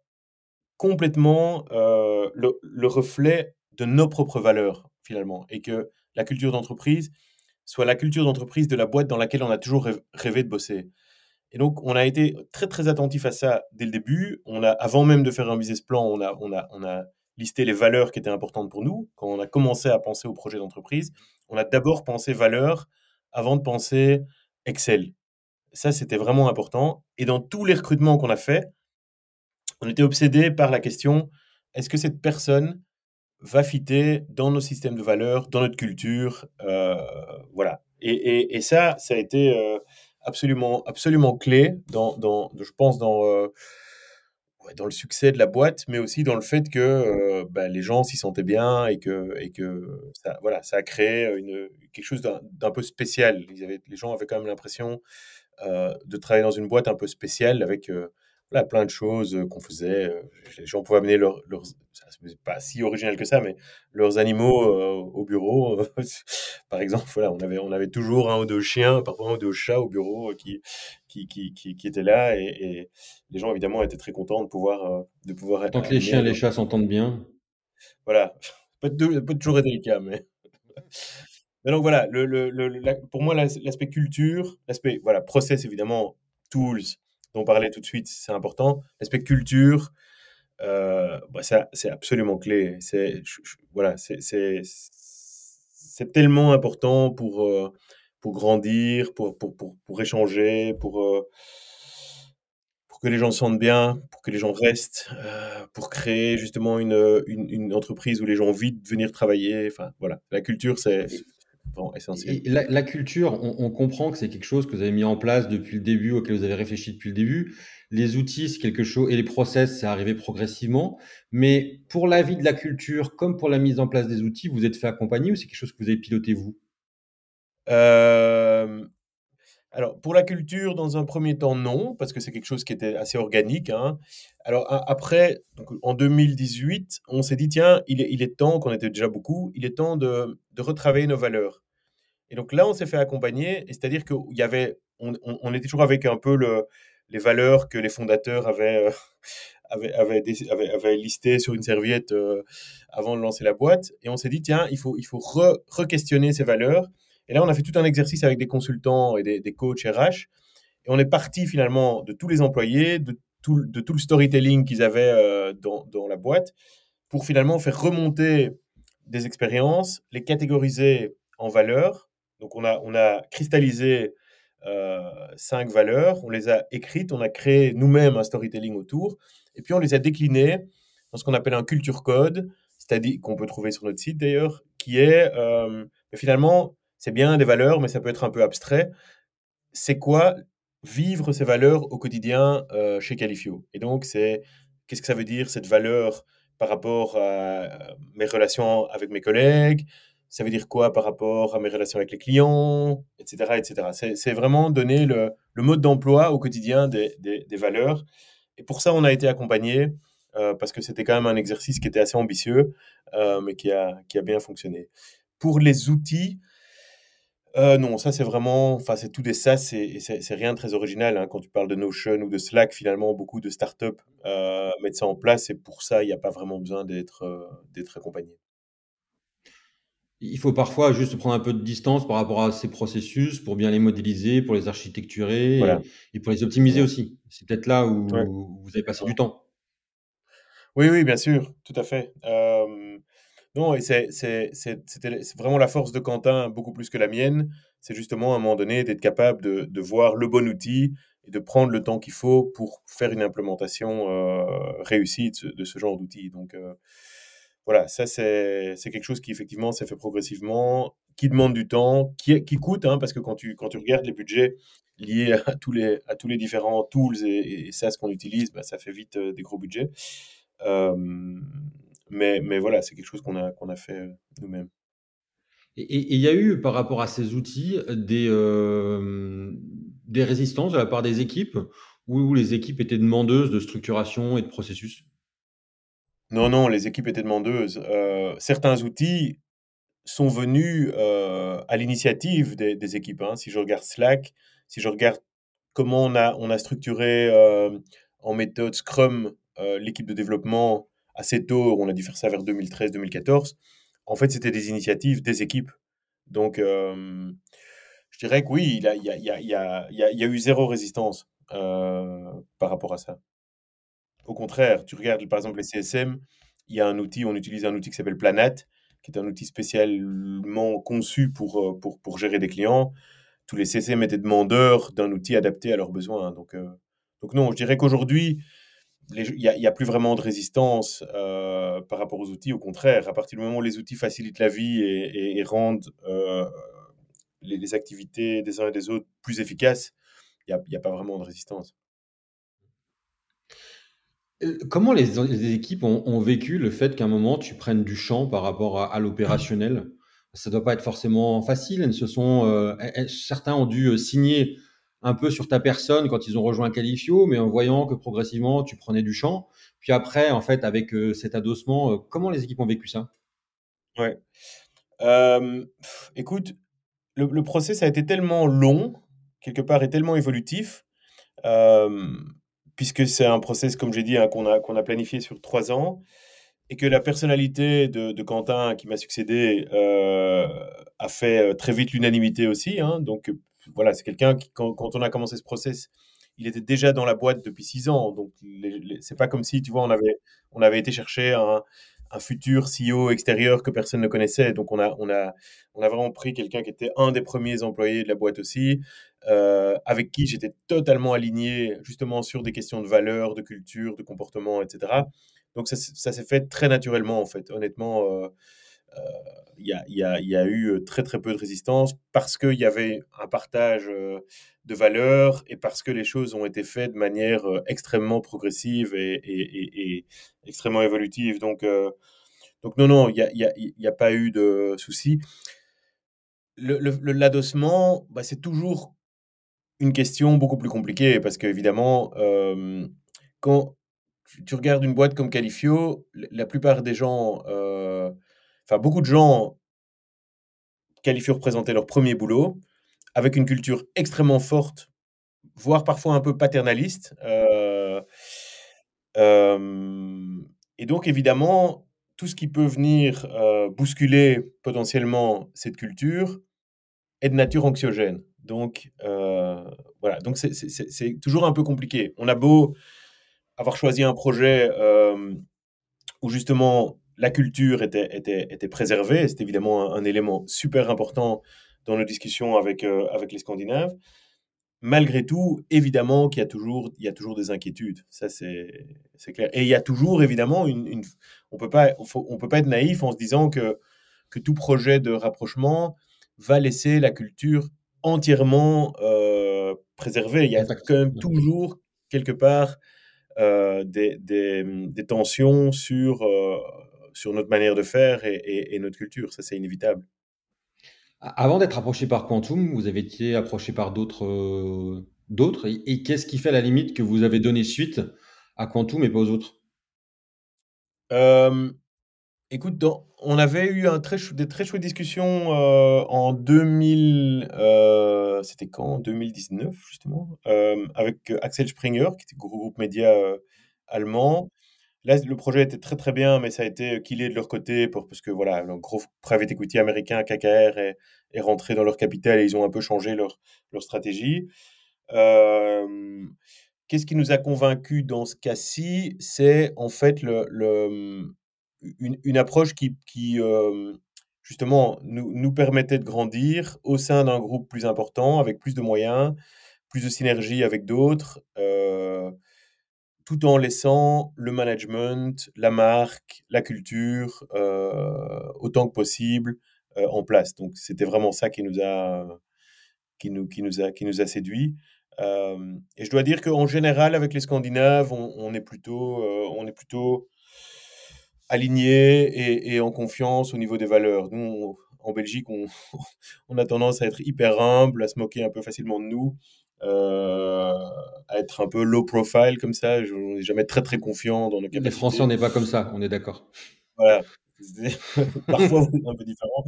B: complètement euh, le, le reflet de nos propres valeurs, finalement, et que la culture d'entreprise soit la culture d'entreprise de la boîte dans laquelle on a toujours rêv- rêvé de bosser. Et donc, on a été très, très attentif à ça dès le début. On a, avant même de faire un business plan, on a, on a, on a listé les valeurs qui étaient importantes pour nous. Quand on a commencé à penser au projet d'entreprise, on a d'abord pensé valeurs avant de penser Excel. Ça, c'était vraiment important. Et dans tous les recrutements qu'on a fait, on était obsédé par la question, est-ce que cette personne va fitter dans nos systèmes de valeurs, dans notre culture, voilà. Et, ça, ça a été absolument, absolument clé dans, je pense, dans dans le succès de la boîte, mais aussi dans le fait que euh, bah, les gens s'y sentaient bien et que, et que ça, voilà, ça a créé quelque chose d'un peu spécial. Les gens avaient quand même l'impression euh, de travailler dans une boîte un peu spéciale avec euh, voilà, plein de choses qu'on faisait. Les gens pouvaient amener leurs, leurs pas si original que ça, mais leurs animaux au bureau. Par exemple, voilà, on avait, on avait toujours un ou deux chiens, parfois un ou deux chats au bureau qui, qui, qui, qui, étaient là et, les gens évidemment étaient très contents de pouvoir, de pouvoir.
A: Tant que les chiens et les chats s'entendent bien.
B: Voilà, peut, peut toujours être délicat, mais. donc voilà, le, le, pour moi l'aspect culture, l'aspect voilà process évidemment, tools dont on parlait tout de suite, c'est important. L'aspect culture, euh, bah c'est absolument clé. C'est, voilà, tellement important pour, euh, pour grandir, pour, pour, pour, pour échanger, pour, euh, pour que les gens se sentent bien, pour que les gens restent, pour créer justement une, une, une, entreprise où les gens ont envie de venir travailler. Enfin, voilà, la culture, c'est essentiel.
A: la, la, culture, on, on comprend que c'est quelque chose que vous avez mis en place depuis le début, auquel vous avez réfléchi depuis le début. Les outils, c'est quelque chose, et les process, c'est arrivé progressivement. Mais pour la vie de la culture, comme pour la mise en place des outils, vous êtes fait accompagner ou c'est quelque chose que vous avez piloté vous?
B: Euh, Alors, pour la culture, dans un premier temps, non, parce que c'est quelque chose qui était assez organique. Hein. Alors, après, en 2018, on s'est dit, tiens, il est, il est temps, qu'on était déjà beaucoup, il est temps de, de retravailler nos valeurs. Et donc là, on s'est fait accompagner, c'est-à-dire qu'il y avait, on, on, était toujours avec un peu le, les valeurs que les fondateurs avaient, euh, avaient, avaient, listées sur une serviette euh, avant de lancer la boîte. Et on s'est dit, tiens, il faut, il faut re-questionner ces valeurs. Et là, on a fait tout un exercice avec des consultants et des, des coachs RH. Et on est parti finalement de tous les employés, de tout, le storytelling qu'ils avaient euh, dans, dans, la boîte, pour finalement faire remonter des expériences, les catégoriser en valeurs. Donc on a, on a cristallisé euh, cinq valeurs, on les a écrites, on a créé nous-mêmes un storytelling autour, et puis on les a déclinées dans ce qu'on appelle un culture code, c'est-à-dire qu'on peut trouver sur notre site d'ailleurs, qui est euh, finalement, c'est bien des valeurs, mais ça peut être un peu abstrait. C'est quoi vivre ces valeurs au quotidien euh, chez Califio? Et donc, c'est qu'est-ce que ça veut dire cette valeur par rapport à mes relations avec mes collègues, ça veut dire quoi par rapport à mes relations avec les clients, etc. etc. C'est vraiment donner le, mode d'emploi au quotidien des, valeurs. Et pour ça, on a été accompagné euh, parce que c'était quand même un exercice qui était assez ambitieux, euh, mais qui a, qui a bien fonctionné. Pour les outils, euh, non, ça c'est vraiment, enfin c'est tout des ça, c'est rien de très original. Hein. Quand tu parles de Notion ou de Slack, finalement, beaucoup de startups mettent ça en place et pour ça, il n'y a pas vraiment besoin d'être d'être accompagné
A: il faut parfois juste prendre un peu de distance par rapport à ces processus pour bien les modéliser, pour les architecturer et, pour les optimiser aussi. C'est peut-être là où, vous avez passé du temps.
B: Oui, oui, bien sûr, tout à fait. Non, et c'est vraiment la force de Quentin, beaucoup plus que la mienne. C'est justement à un moment donné d'être capable de, de, voir le bon outil et de prendre le temps qu'il faut pour faire une implémentation euh, réussie de ce, genre d'outil. Donc, euh, voilà, ça c'est quelque chose qui effectivement s'est fait progressivement, qui demande du temps, qui, qui coûte, hein, parce que quand tu, quand tu regardes les budgets liés à tous les, à tous les différents tools et, et ce qu'on utilise, bah, ça fait vite euh, des gros budgets. Mais, mais voilà, c'est quelque chose qu'on a, qu'on a fait euh, nous-mêmes.
A: Et il y a eu, par rapport à ces outils, des, des résistances de la part des équipes, où les équipes étaient demandeuses de structuration et de processus?
B: Non, non, les équipes étaient demandeuses. Euh, certains outils sont venus euh, à l'initiative des, équipes. Hein. Si je regarde Slack, si je regarde comment on a, on a structuré euh, en méthode Scrum l'équipe de développement assez tôt, on a dû faire ça vers 2013-2014, en fait, c'était des initiatives des équipes. Donc, je dirais que oui, il y a, eu zéro résistance par rapport à ça. Au contraire, tu regardes par exemple les CSM, il y a un outil, on utilise un outil qui s'appelle Planet, qui est un outil spécialement conçu pour, euh, gérer des clients. Tous les CSM étaient demandeurs d'un outil adapté à leurs besoins. Euh, donc non, je dirais qu'aujourd'hui, il n'y a, plus vraiment de résistance euh, par rapport aux outils. Au contraire, à partir du moment où les outils facilitent la vie et, rendent euh, les, activités des uns et des autres plus efficaces, il n'y a, pas vraiment de résistance.
A: Euh, comment les, équipes ont, vécu le fait qu'à un moment tu prennes du champ par rapport à, l'opérationnel? Ça ne doit pas être forcément facile. Elles sont, certains ont dû signer un peu sur ta personne quand ils ont rejoint Califio, mais en voyant que progressivement tu prenais du champ. Puis après, en fait, avec euh, cet adossement, euh, comment les équipes ont vécu ça?
B: Ouais. écoute, le, le, process a été tellement long, quelque part, et tellement évolutif, puisque c'est un process, comme j'ai dit, hein, qu'on a, a planifié sur trois ans, et que la personnalité de, Quentin, qui m'a succédé, euh, a fait très vite l'unanimité aussi. Hein, donc, voilà, c'est quelqu'un qui, quand, on a commencé ce process, il était déjà dans la boîte depuis six ans. Donc, c'est pas comme si, tu vois, on avait, on avait été chercher un, futur CEO extérieur que personne ne connaissait. Donc, on a, on a, on a vraiment pris quelqu'un qui était un des premiers employés de la boîte aussi, euh, avec qui j'étais totalement aligné, justement, sur des questions de valeur, de culture, de comportement, etc. Donc, ça, s'est fait très naturellement, en fait. Honnêtement, euh, il y a, eu très très peu de résistance parce qu'il y avait un partage de valeurs et parce que les choses ont été faites de manière extrêmement progressive et, extrêmement évolutive. Donc, donc non, non, il n'y a, a, pas eu de souci. L'adossement, bah, c'est toujours une question beaucoup plus compliquée parce qu'évidemment, quand tu regardes une boîte comme Califio, la plupart des gens beaucoup de gens qualifient représenter leur premier boulot avec une culture extrêmement forte, voire parfois un peu paternaliste. Euh, euh, et donc évidemment, tout ce qui peut venir euh, bousculer potentiellement cette culture est de nature anxiogène. Donc voilà, donc c'est toujours un peu compliqué. On a beau avoir choisi un projet où justement la culture était, était, était préservée. C'est évidemment un, élément super important dans nos discussions avec, euh, avec les Scandinaves. Malgré tout, évidemment qu'il y a toujours, il y a toujours des inquiétudes. Ça, c'est clair. Et il y a toujours, évidemment, une, on peut pas, on peut pas être naïf en se disant que, que tout projet de rapprochement va laisser la culture entièrement euh, préservée. Il y a quand même toujours, quelque part, euh, des, des, des, tensions sur, sur notre manière de faire et, notre culture. Ça, c'est inévitable.
A: Avant d'être approché par Quantum, vous avez été approché par d'autres. Euh, d'autres et, qu'est-ce qui fait à la limite que vous avez donné suite à Quantum et pas aux autres?
B: Euh, Écoute, on avait eu un très des très chouettes discussions euh, en 2000. C'était quand? 2019, justement, avec Axel Springer, qui était groupe média allemand. Là, le projet était très très bien, mais ça a été killé de leur côté parce que voilà, le gros private equity américain, KKR, est, est rentré dans leur capital et ils ont un peu changé leur, leur stratégie. Euh, qu'est-ce qui nous a convaincus dans ce cas-ci? C'est en fait le, le, une, une, approche qui, qui euh, justement, nous, nous permettait de grandir au sein d'un groupe plus important, avec plus de moyens, plus de synergie avec d'autres. Euh, tout en laissant le management, la marque, la culture, euh, autant que possible euh, en place. Donc c'était vraiment ça qui nous a, qui nous, qui nous a, qui nous a séduit. Euh, et je dois dire qu'en général, avec les Scandinaves, on, est plutôt, on est plutôt aligné et, en confiance au niveau des valeurs. Nous, en Belgique, on, a tendance à être hyper humble, à se moquer un peu facilement de nous. Euh, à être un peu low profile comme ça. Je n'ai jamais très très confiant dans nos capacités.
A: Les Français, on n'est pas comme ça, on est d'accord.
B: Voilà. Parfois, un peu différent.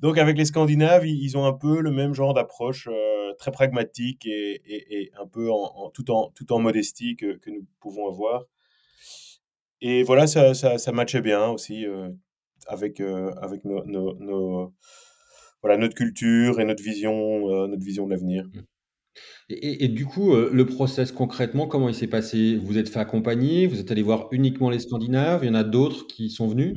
B: Donc, avec les Scandinaves, ils ont un peu le même genre d'approche, euh, très pragmatique et, et, un peu en, tout, en, tout en modestie que, que, nous pouvons avoir. Et voilà, ça, ça, ça matchait bien aussi euh, avec, avec nos, nos, voilà, notre culture et notre vision, notre vision de l'avenir.
A: Et, du coup, euh, le process concrètement, comment il s'est passé? Vous êtes fait accompagner? Vous êtes allé voir uniquement les Scandinaves? Il y en a d'autres qui sont venus?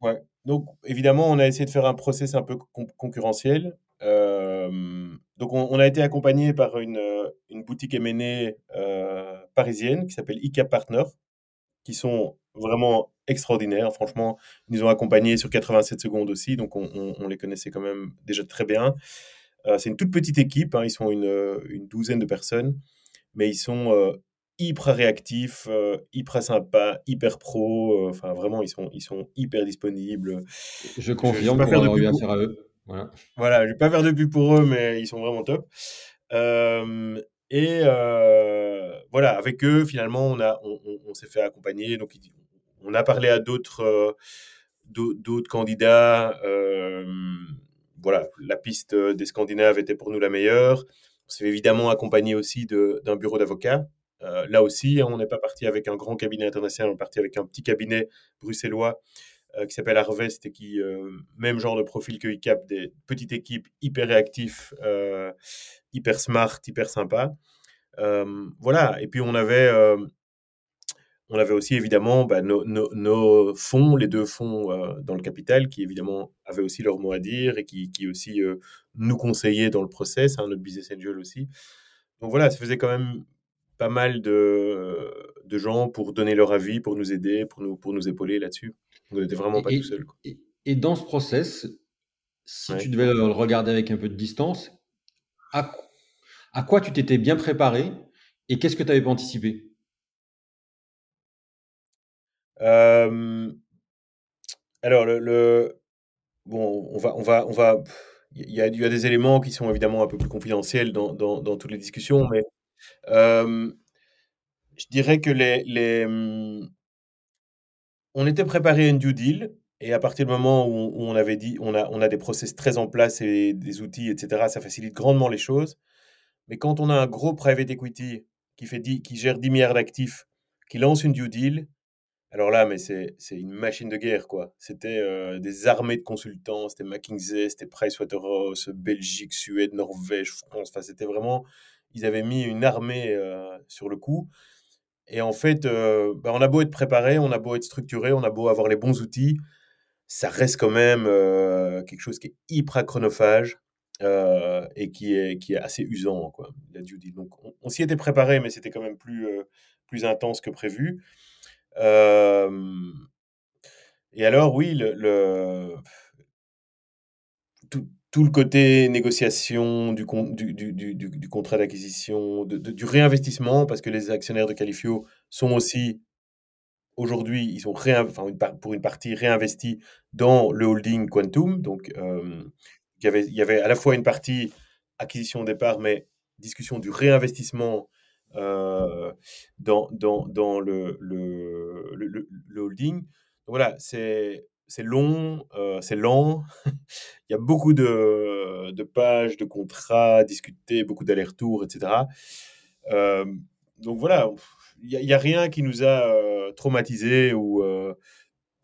B: Ouais, donc évidemment, on a essayé de faire un process un peu concurrentiel. donc, on, a été accompagné par une, une boutique M&A parisienne qui s'appelle ICA Partner, qui sont vraiment extraordinaires. Franchement, ils nous ont accompagnés sur 87 secondes aussi, donc on, les connaissait quand même déjà très bien. C'est une toute petite équipe, hein, ils sont une, une, douzaine de personnes, mais ils sont hyper réactifs, hyper sympas, hyper pro. Enfin, vraiment, ils sont, ils sont hyper disponibles.
A: Je confirme, je, pas faire de pub pour... à eux.
B: Voilà. voilà, je vais pas faire de pub pour eux, mais ils sont vraiment top. et voilà, avec eux, finalement, on, a, on, on, s'est fait accompagner. Donc, on a parlé à d'autres d'autres candidats. Voilà, la piste des Scandinaves était pour nous la meilleure. On s'est évidemment accompagné aussi d'un bureau d'avocats euh, là aussi, hein, on n'est pas parti avec un grand cabinet international, on est parti avec un petit cabinet bruxellois euh, qui s'appelle Harvest et qui, euh, même genre de profil que ICAP, des petites équipes hyper réactifs, hyper smart, hyper sympa. voilà, et puis on avait, on avait aussi évidemment bah, nos, fonds, les deux fonds dans le capital, qui évidemment avaient aussi leur mot à dire et qui, qui aussi nous conseillaient dans le process, hein, notre business angel aussi. Donc voilà, ça faisait quand même pas mal de, de gens pour donner leur avis, pour nous aider, pour nous, pour nous épauler là-dessus. On n'était vraiment pas tout seul.
A: Et, dans ce process, si tu devais le regarder avec un peu de distance, à, à quoi tu t'étais bien préparé et qu'est-ce que tu avais pas anticipé?
B: euh, Alors, le, bon, on va, on va, on va. Il y, a, y, a, des éléments qui sont évidemment un peu plus confidentiels dans, dans, dans toutes les discussions, mais je dirais que les, les, on était préparé à une due deal. Et à partir du moment où, on avait dit, on a, on a des process très en place et des outils, etc., ça facilite grandement les choses. Mais quand on a un gros private equity qui, fait qui gère 10 milliards d'actifs, qui lance une due deal, alors là, mais c'est une machine de guerre, quoi. C'était euh, des armées de consultants, c'était McKinsey, c'était Pricewaterhouse, Belgique, Suède, Norvège, France. Enfin, c'était vraiment ils avaient mis une armée euh, sur le coup. Et en fait, euh, bah, on a beau être préparé, on a beau être structuré, on a beau avoir les bons outils, ça reste quand même quelque chose qui est hyper chronophage et qui est, qui est assez usant, quoi, la. Donc, on, s'y était préparé, mais c'était quand même plus, plus intense que prévu. Et alors, oui, tout, le côté négociation du, contrat d'acquisition, du réinvestissement, parce que les actionnaires de Califio sont aussi, aujourd'hui, ils sont pour une partie réinvestis dans le holding Quantum. Donc, il y avait à la fois une partie acquisition au départ, mais discussion du réinvestissement euh, dans, dans, dans le, le, le, holding. Voilà, c'est long, euh, c'est lent. Il y a beaucoup de, pages, de contrats à discuter, beaucoup d'allers-retours, etc. Euh, donc voilà, il n'y a, rien qui nous a traumatisés ou,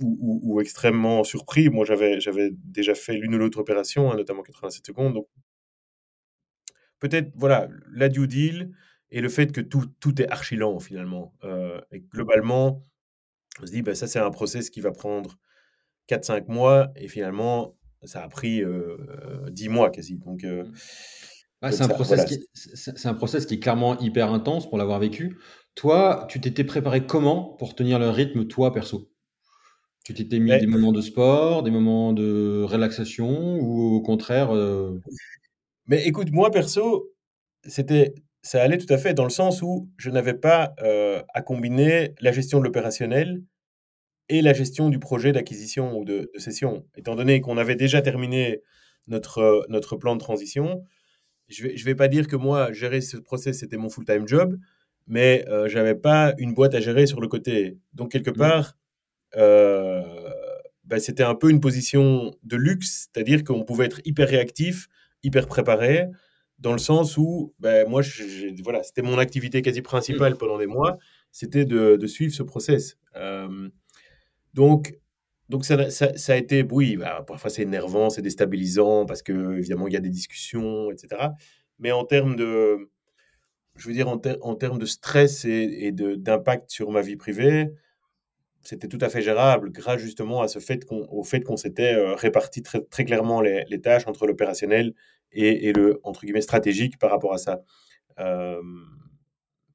B: ou, extrêmement surpris. Moi, j'avais, j'avais déjà fait l'une ou l'autre opération, hein, notamment 87 secondes. Donc peut-être, voilà, la due deal et le fait que tout, tout est archi lent finalement. et globalement, on se dit, ben, ça c'est un process qui va prendre 4-5 mois, et finalement, ça a pris 10 mois quasi. Donc,
A: c'est un, process qui est, un process qui est clairement hyper intense pour l'avoir vécu. Toi, tu t'étais préparé comment pour tenir le rythme, toi, perso? Tu t'étais mis des moments de sport, des moments de relaxation, ou au contraire
B: Mais écoute, moi, perso, c'était ça allait tout à fait dans le sens où je n'avais pas à combiner la gestion de l'opérationnel et la gestion du projet d'acquisition ou de, cession. Étant donné qu'on avait déjà terminé notre, notre plan de transition, je ne vais, je vais pas dire que moi, gérer ce process, c'était mon full-time job, mais euh, je n'avais pas une boîte à gérer sur le côté. Donc, quelque mmh. part, euh, bah, c'était un peu une position de luxe, c'est-à-dire qu'on pouvait être hyper réactif, hyper préparé, dans le sens où, bah, moi, voilà, c'était mon activité quasi principale mmh. pendant des mois, c'était de, de, suivre ce process. Euh, donc, donc ça, ça, a été, oui, bah, parfois c'est énervant, c'est déstabilisant parce que évidemment il y a des discussions, etc. Mais en termes de, je veux dire en, termes de stress et, et d'impact sur ma vie privée, c'était tout à fait gérable grâce justement à ce fait qu'on, au fait qu'on s'était euh, réparti très, très clairement les, les tâches entre l'opérationnel et, et, le entre guillemets stratégique par rapport à ça. Euh,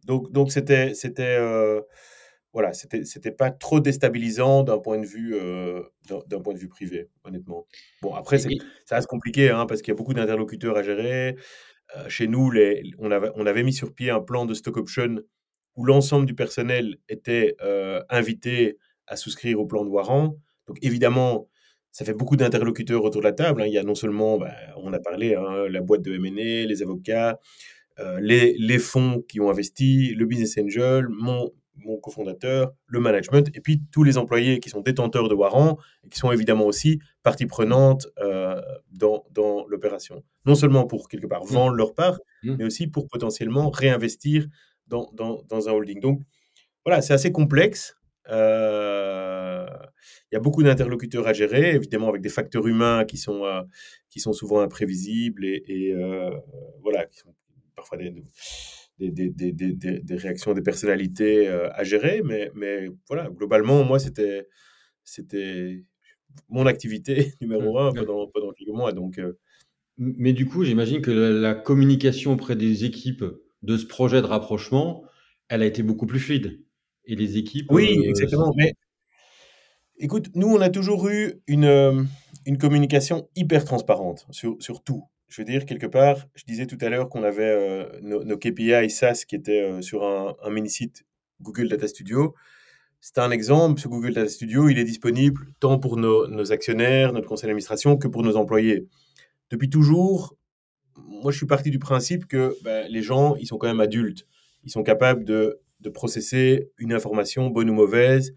B: donc donc c'était c'était euh, voilà c'était c'était pas trop déstabilisant d'un point de vue euh, d'un point de vue privé honnêtement. Bon après c'est ça reste compliqué hein, parce qu'il y a beaucoup d'interlocuteurs à gérer. chez nous les, on avait on avait mis sur pied un plan de stock option où l'ensemble du personnel était euh, invité à souscrire au plan de Waran. Donc évidemment, ça fait beaucoup d'interlocuteurs autour de la table. Hein. Il y a non seulement, ben, on a parlé, hein, la boîte de M&A, les avocats, euh, les, les, fonds qui ont investi, le business angel, mon, mon cofondateur, le management, et puis tous les employés qui sont détenteurs de Waran et qui sont évidemment aussi partie prenante euh, dans, dans l'opération. Non seulement pour quelque part mmh. vendre leur part, mmh. mais aussi pour potentiellement réinvestir dans, dans, dans un holding. Donc voilà, c'est assez complexe. Euh, il y a beaucoup d'interlocuteurs à gérer, évidemment avec des facteurs humains qui sont, euh, qui sont souvent imprévisibles et, et euh, voilà, qui sont parfois des, des, des, des, des réactions des personnalités à gérer. Mais, mais voilà, globalement, moi, c'était, c'était mon activité numéro un pendant, pendant quelques mois. Donc,
A: Mais du coup, j'imagine que la, la communication auprès des équipes de ce projet de rapprochement, elle a été beaucoup plus fluide. Et les équipes.
B: Oui, euh, exactement. Mais écoute, nous, on a toujours eu une, euh, une communication hyper transparente sur, sur tout. Je veux dire, quelque part, je disais tout à l'heure qu'on avait euh, nos, nos, KPI SaaS qui étaient sur un, un mini-site Google Data Studio. C'est un exemple, ce Google Data Studio, il est disponible tant pour nos, nos actionnaires, notre conseil d'administration, que pour nos employés. Depuis toujours, moi, je suis parti du principe que ben, les gens, ils sont quand même adultes. Ils sont capables de, de processer une information, bonne ou mauvaise.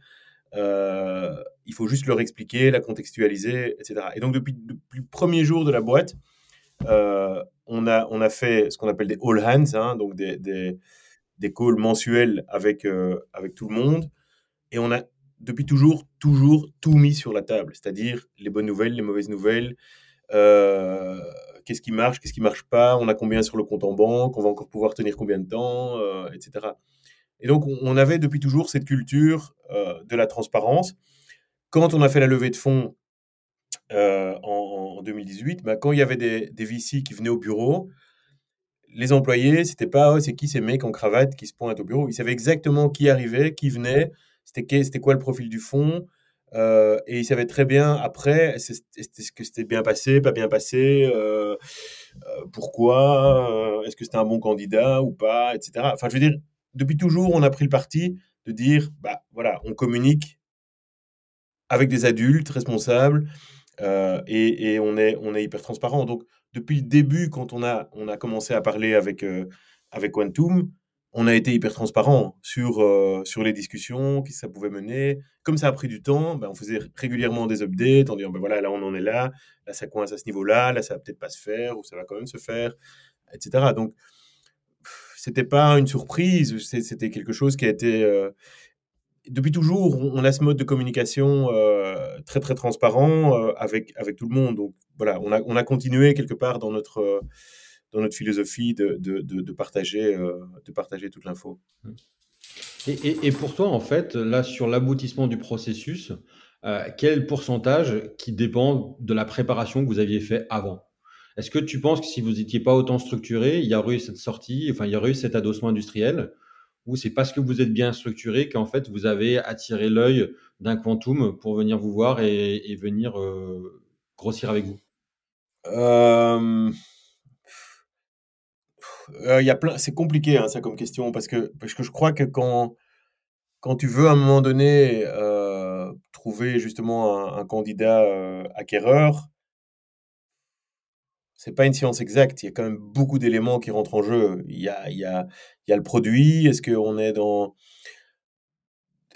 B: Euh, il faut juste leur expliquer, la contextualiser, etc. Et donc, depuis, le premier jour de la boîte, euh, on, a, on a fait ce qu'on appelle des all hands, hein, donc des, des, des, calls mensuels avec, euh, avec tout le monde. Et on a, depuis toujours, toujours tout mis sur la table, c'est-à-dire les bonnes nouvelles, les mauvaises nouvelles, qu'est-ce qui marche, qu'est-ce qui marche pas, on a combien sur le compte en banque, on va encore pouvoir tenir combien de temps, euh, etc. Et donc, on avait depuis toujours cette culture euh, de la transparence. Quand on a fait la levée de fonds euh, en, en, 2018, bah, quand il y avait des, des, VC qui venaient au bureau, les employés, c'était pas oh, c'est qui ces mecs en cravate qui se pointent au bureau? Ils savaient exactement qui arrivait, qui venait, c'était quoi le profil du fonds, euh, et il savait très bien après, est-ce que c'était bien passé, pas bien passé, euh, euh, pourquoi, est-ce que c'était un bon candidat ou pas, etc. Enfin, je veux dire, depuis toujours, on a pris le parti de dire, bah voilà, on communique avec des adultes responsables et, et, on, est, on est hyper transparent. Donc, depuis le début, quand on a, on a commencé à parler avec, avec Quantum, on a été hyper transparent sur, euh, sur les discussions, qui ça pouvait mener. Comme ça a pris du temps, ben, on faisait régulièrement des updates en disant, ben voilà, là on en est là, là ça coince à ce niveau-là, là ça va peut-être pas se faire, ou ça va quand même se faire, etc. Donc, c'était pas une surprise, c'était quelque chose qui a été... Euh, depuis toujours, on a ce mode de communication euh, très très transparent avec, avec tout le monde. Donc voilà, on a, on a continué quelque part dans notre dans notre philosophie de, de, de, partager, euh, de partager toute l'info.
A: Et, et, et, pour toi, en fait, là, sur l'aboutissement du processus, euh, quel pourcentage qui dépend de la préparation que vous aviez fait avant? Est-ce que tu penses que si vous n'étiez pas autant structuré, il y aurait eu cette sortie, enfin, il y aurait eu cet adossement industriel? Ou c'est parce que vous êtes bien structuré qu'en fait vous avez attiré l'œil d'un quantum pour venir vous voir et, et venir euh, grossir avec vous?
B: Euh, euh, plein, c'est compliqué hein, ça comme question parce que parce que je crois que quand quand tu veux à un moment donné euh, trouver justement un, candidat euh, acquéreur, c'est pas une science exacte. Il y a quand même beaucoup d'éléments qui rentrent en jeu. Il y a il y a il y a le produit. Est-ce qu'on est dans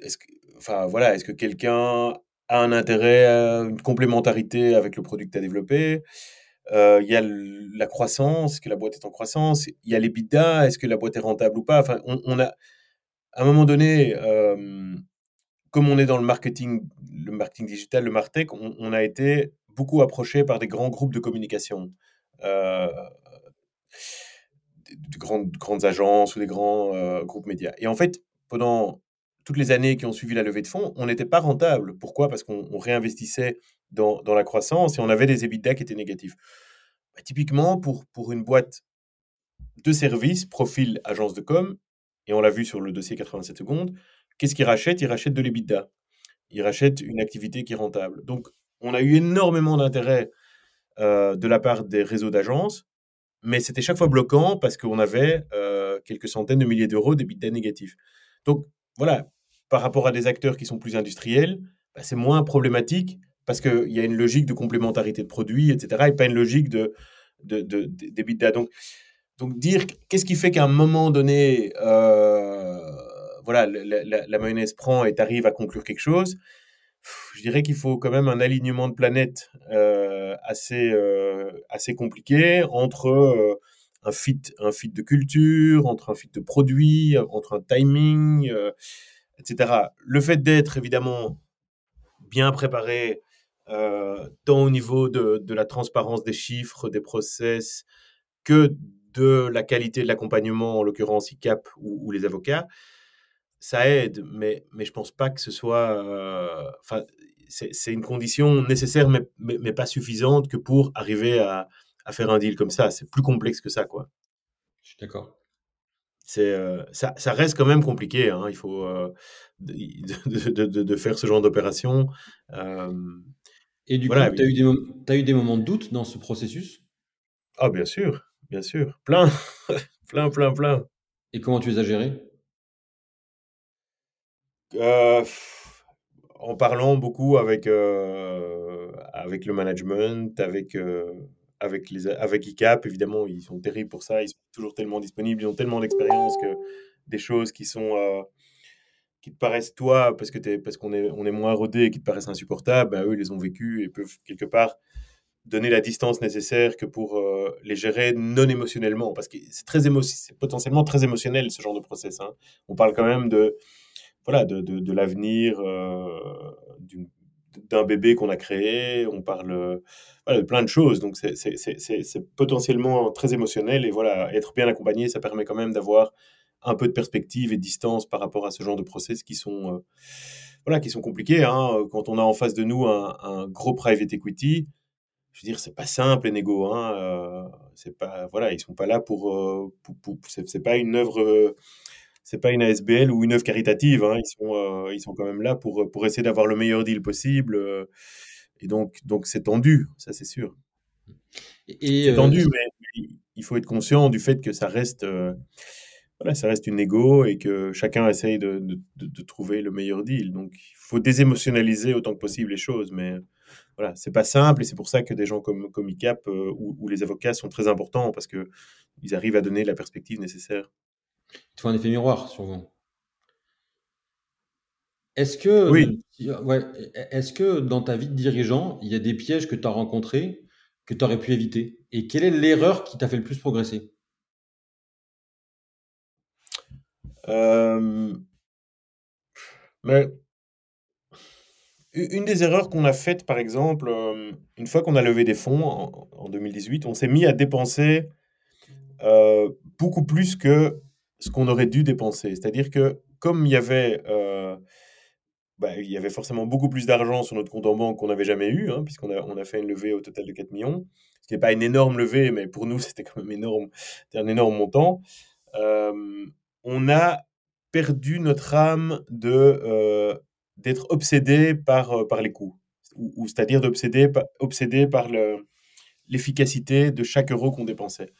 B: est-ce que enfin voilà, est-ce que quelqu'un a un intérêt, une complémentarité avec le produit que tu as développé? euh, il y a la croissance, que la boîte est en croissance, il y a l'EBITDA, est-ce que la boîte est rentable ou pas? Enfin, on, a, à un moment donné, euh, comme on est dans le marketing, le marketing digital, le Martech, on, a été beaucoup approché par des grands groupes de communication, euh, de, grandes, grandes agences ou des grands groupes médias. Et en fait, pendant toutes les années qui ont suivi la levée de fonds, on n'était pas rentable. Pourquoi? Parce qu'on réinvestissait dans, la croissance et on avait des EBITDA qui étaient négatifs. Bah, typiquement, pour, pour une boîte de services, profil agence de com, et on l'a vu sur le dossier 87 secondes, qu'est-ce qu'ils rachètent? Ils rachètent de l'EBITDA. Ils rachètent une activité qui est rentable. Donc, on a eu énormément d'intérêt euh, de la part des réseaux d'agences, mais c'était chaque fois bloquant parce qu'on avait euh, quelques centaines de milliers d'euros d'EBITDA négatifs. Donc, voilà, par rapport à des acteurs qui sont plus industriels, bah, c'est moins problématique parce qu'il y a une logique de complémentarité de produits, etc., et pas une logique de, de, de, Donc, donc dire qu'est-ce qui fait qu'à un moment donné, euh, voilà, la, mayonnaise prend et arrive à conclure quelque chose, je dirais qu'il faut quand même un alignement de planètes euh, assez, euh, assez compliqué entre un fit, un fit de culture, entre un fit de produit, entre un timing, etc. Le fait d'être évidemment bien préparé, tant au niveau de, la transparence des chiffres, des process, que de la qualité de l'accompagnement, en l'occurrence ICAP ou, les avocats, ça aide, mais, mais je pense pas que ce soit. Enfin, c'est une condition nécessaire, mais, mais, pas suffisante que pour arriver à, à faire un deal comme ça. C'est plus complexe que ça, quoi.
A: Je suis d'accord.
B: C'est, ça, ça, reste quand même compliqué. Hein. Il faut de, de, de, faire ce genre d'opération.
A: Et du coup, tu as, eu des, as eu des moments de doute dans ce processus?
B: Ah, bien sûr, bien sûr. Plein, plein, plein, plein.
A: Et comment tu les as gérés?
B: En parlant beaucoup avec, avec le management, avec avec, les, avec ICAP, évidemment, ils sont terribles pour ça. Ils sont toujours tellement disponibles, ils ont tellement d'expérience que des choses qui sont euh, qui te paraissent toi parce que es, parce qu'on est on est moins rodé et qui te paraissent insupportables, ben, eux ils les ont vécues et peuvent quelque part donner la distance nécessaire que pour euh, les gérer non émotionnellement parce que c'est très c'est potentiellement très émotionnel ce genre de process. Hein. On parle quand même de voilà de, de, de l'avenir euh, d'un bébé qu'on a créé, on parle de plein de choses. Donc, c'est potentiellement très émotionnel. Et voilà, être bien accompagné, ça permet quand même d'avoir un peu de perspective et de distance par rapport à ce genre de process qui sont, euh, voilà, qui sont compliqués. Hein. Quand on a en face de nous un, gros private equity, je veux dire, c'est pas simple les négos. Hein. Euh, c'est pas, voilà, ils sont pas là pour, euh, pour, c'est pas une œuvre c'est pas une ASBL ou une œuvre caritative. Hein. Ils, sont, ils sont quand même là pour, pour essayer d'avoir le meilleur deal possible. Et donc, donc c'est tendu, ça c'est sûr. c'est tendu, euh, mais, il faut être conscient du fait que ça reste, euh, voilà, ça reste une égo et que chacun essaye de, de, de, trouver le meilleur deal. Donc, il faut désémotionnaliser autant que possible les choses, mais voilà, c'est pas simple et c'est pour ça que des gens comme, comme ICAP euh, ou, les avocats sont très importants parce que ils arrivent à donner la perspective nécessaire.
A: Il faut un effet miroir sur vous. Est-ce que, oui. ouais, est-ce que dans ta vie de dirigeant, il y a des pièges que tu as rencontrés que tu aurais pu éviter? Et quelle est l'erreur qui t'a fait le plus progresser?
B: Euh, mais une des erreurs qu'on a faites, par exemple, euh, une fois qu'on a levé des fonds en, 2018, on s'est mis à dépenser euh, beaucoup plus que ce qu'on aurait dû dépenser. C'est-à-dire que comme il y avait bah, il y avait forcément beaucoup plus d'argent sur notre compte en banque qu'on n'avait jamais eu, hein, puisqu'on a, on a fait une levée au total de 4 millions. Ce n'est pas une énorme levée, mais pour nous, c'était quand même énorme, un énorme montant. On a perdu notre âme de, euh, d'être obsédé par, euh, par les coûts, ou, c'est-à-dire d'obsédé obsédé par le, l'efficacité de chaque euro qu'on dépensait.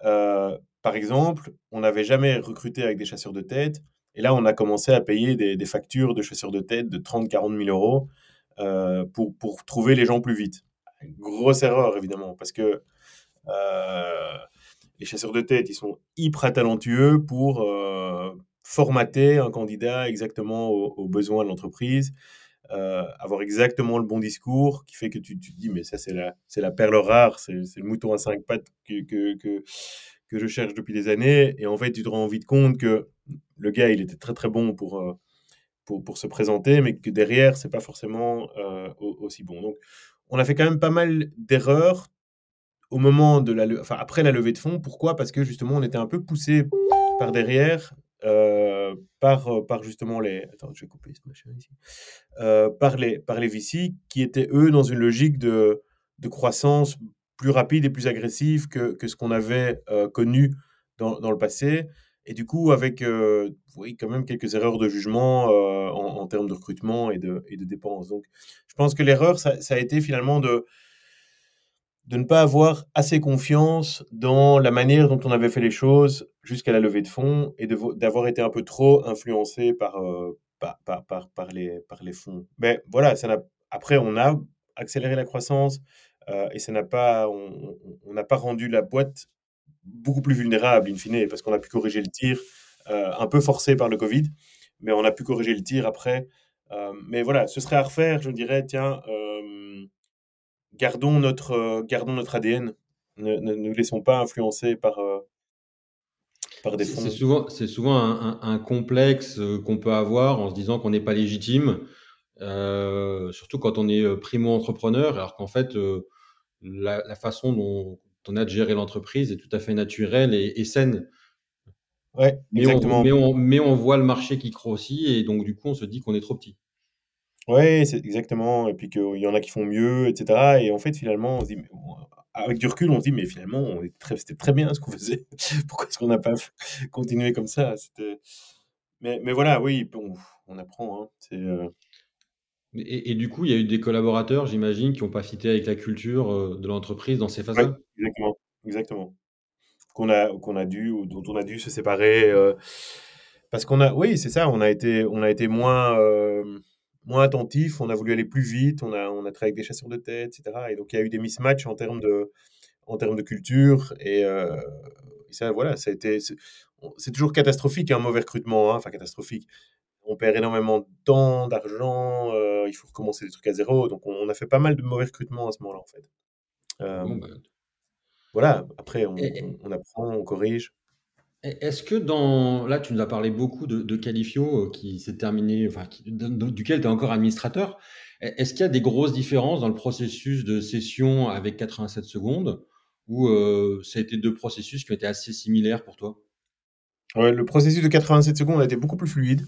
B: par exemple, on n'avait jamais recruté avec des chasseurs de tête. Et là, on a commencé à payer des, factures de chasseurs de tête de 30-40 000 euros euh, pour, pour, trouver les gens plus vite. grosse erreur, évidemment, parce que euh, les chasseurs de tête, ils sont hyper talentueux pour euh, formater un candidat exactement aux, besoins de l'entreprise, avoir exactement le bon discours qui fait que tu, te dis, mais ça, c'est la, perle rare, c'est le mouton à cinq pattes que, que, que, je cherche depuis des années. Et en fait, tu te rends vite compte que le gars, il était très très bon pour, euh, pour, se présenter, mais que derrière, c'est pas forcément euh, aussi bon. Donc, on a fait quand même pas mal d'erreurs au moment de la, enfin après la levée de fonds. Pourquoi? Parce que justement, on était un peu poussé par derrière. Euh, par, par justement les... Attends, je vais couper ce machin ici. par, les, par les VC qui étaient, eux, dans une logique de, de croissance plus rapide et plus agressive que, que ce qu'on avait connu dans, dans, le passé. Et du coup, avec oui, quand même quelques erreurs de jugement en, termes de recrutement et de, et de dépenses. Donc, je pense que l'erreur, ça, a été finalement de, de ne pas avoir assez confiance dans la manière dont on avait fait les choses jusqu'à la levée de fonds et d'avoir été un peu trop influencé par, euh, par, par, par, les, par les fonds. Mais voilà, ça après, on a accéléré la croissance euh, et ça n'a pas, on n'a pas rendu la boîte beaucoup plus vulnérable, in fine, parce qu'on a pu corriger le tir, euh, un peu forcé par le Covid, mais on a pu corriger le tir après. mais voilà, ce serait à refaire, je dirais, tiens, gardons notre, euh, gardons notre ADN. Ne, nous laissons pas influencer par, euh, par des fonds.
A: C'est souvent, c'est souvent un, complexe euh, qu'on peut avoir en se disant qu'on n'est pas légitime, surtout quand on est primo-entrepreneur, alors qu'en fait, la, façon dont on a de gérer l'entreprise est tout à fait naturelle et, saine.
B: Ouais,
A: mais,
B: exactement.
A: On, mais, on, mais on voit le marché qui grossit et donc du coup on se dit qu'on est trop petit.
B: Ouais, c'est exactement. Et puis qu'il y en a qui font mieux, etc. Et en fait, finalement, on se dit, avec du recul, on se dit, mais finalement, c'était très bien ce qu'on faisait. Pourquoi est-ce qu'on n'a pas continué comme ça? Mais, mais voilà, oui, on, apprend. Hein. Euh
A: et, du coup, il y a eu des collaborateurs, j'imagine, qui n'ont pas fité avec la culture euh, de l'entreprise dans ces phases-là?
B: exactement. Exactement. Qu'on a, qu'on a dû, ou dont on a dû se séparer. Euh, parce qu'on a, oui, c'est ça, on a été, on a été moins moins attentif, on a voulu aller plus vite, on a, on a travaillé avec des chasseurs de tête, etc. Et donc il y a eu des mismatchs en termes de, en termes de culture. Et, euh, ça, voilà, ça a été, c'est toujours catastrophique, un mauvais recrutement, hein, enfin catastrophique. On perd énormément de temps, d'argent, euh, il faut recommencer des trucs à zéro. Donc on, a fait pas mal de mauvais recrutements à ce moment-là, en fait. Euh, bah. Voilà, après on, on apprend, on corrige.
A: Est-ce que dans. Là, tu nous as parlé beaucoup de, Califio euh, qui s'est terminé, duquel tu es encore administrateur. Est-ce qu'il y a des grosses différences dans le processus de session avec 87 secondes ou euh, ça a été deux processus qui ont été assez similaires pour toi?
B: Ouais, Le processus de 87 secondes a été beaucoup plus fluide.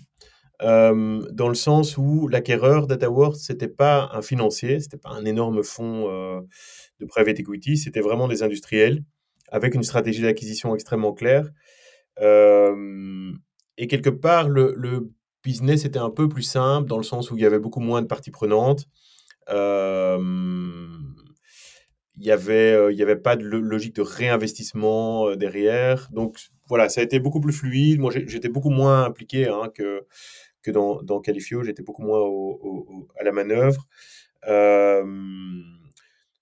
B: Euh, dans le sens où l'acquéreur DataWorks, ce n'était pas un financier, ce n'était pas un énorme fonds de private equity, c'était vraiment des industriels avec une stratégie d'acquisition extrêmement claire et quelque part, le, business était un peu plus simple dans le sens où il y avait beaucoup moins de parties prenantes. il n'y avait, il avait pas de logique de réinvestissement derrière. Donc voilà, ça a été beaucoup plus fluide. Moi, j'étais beaucoup moins impliqué hein, que, que dans, dans Califio. J'étais beaucoup moins à la manœuvre.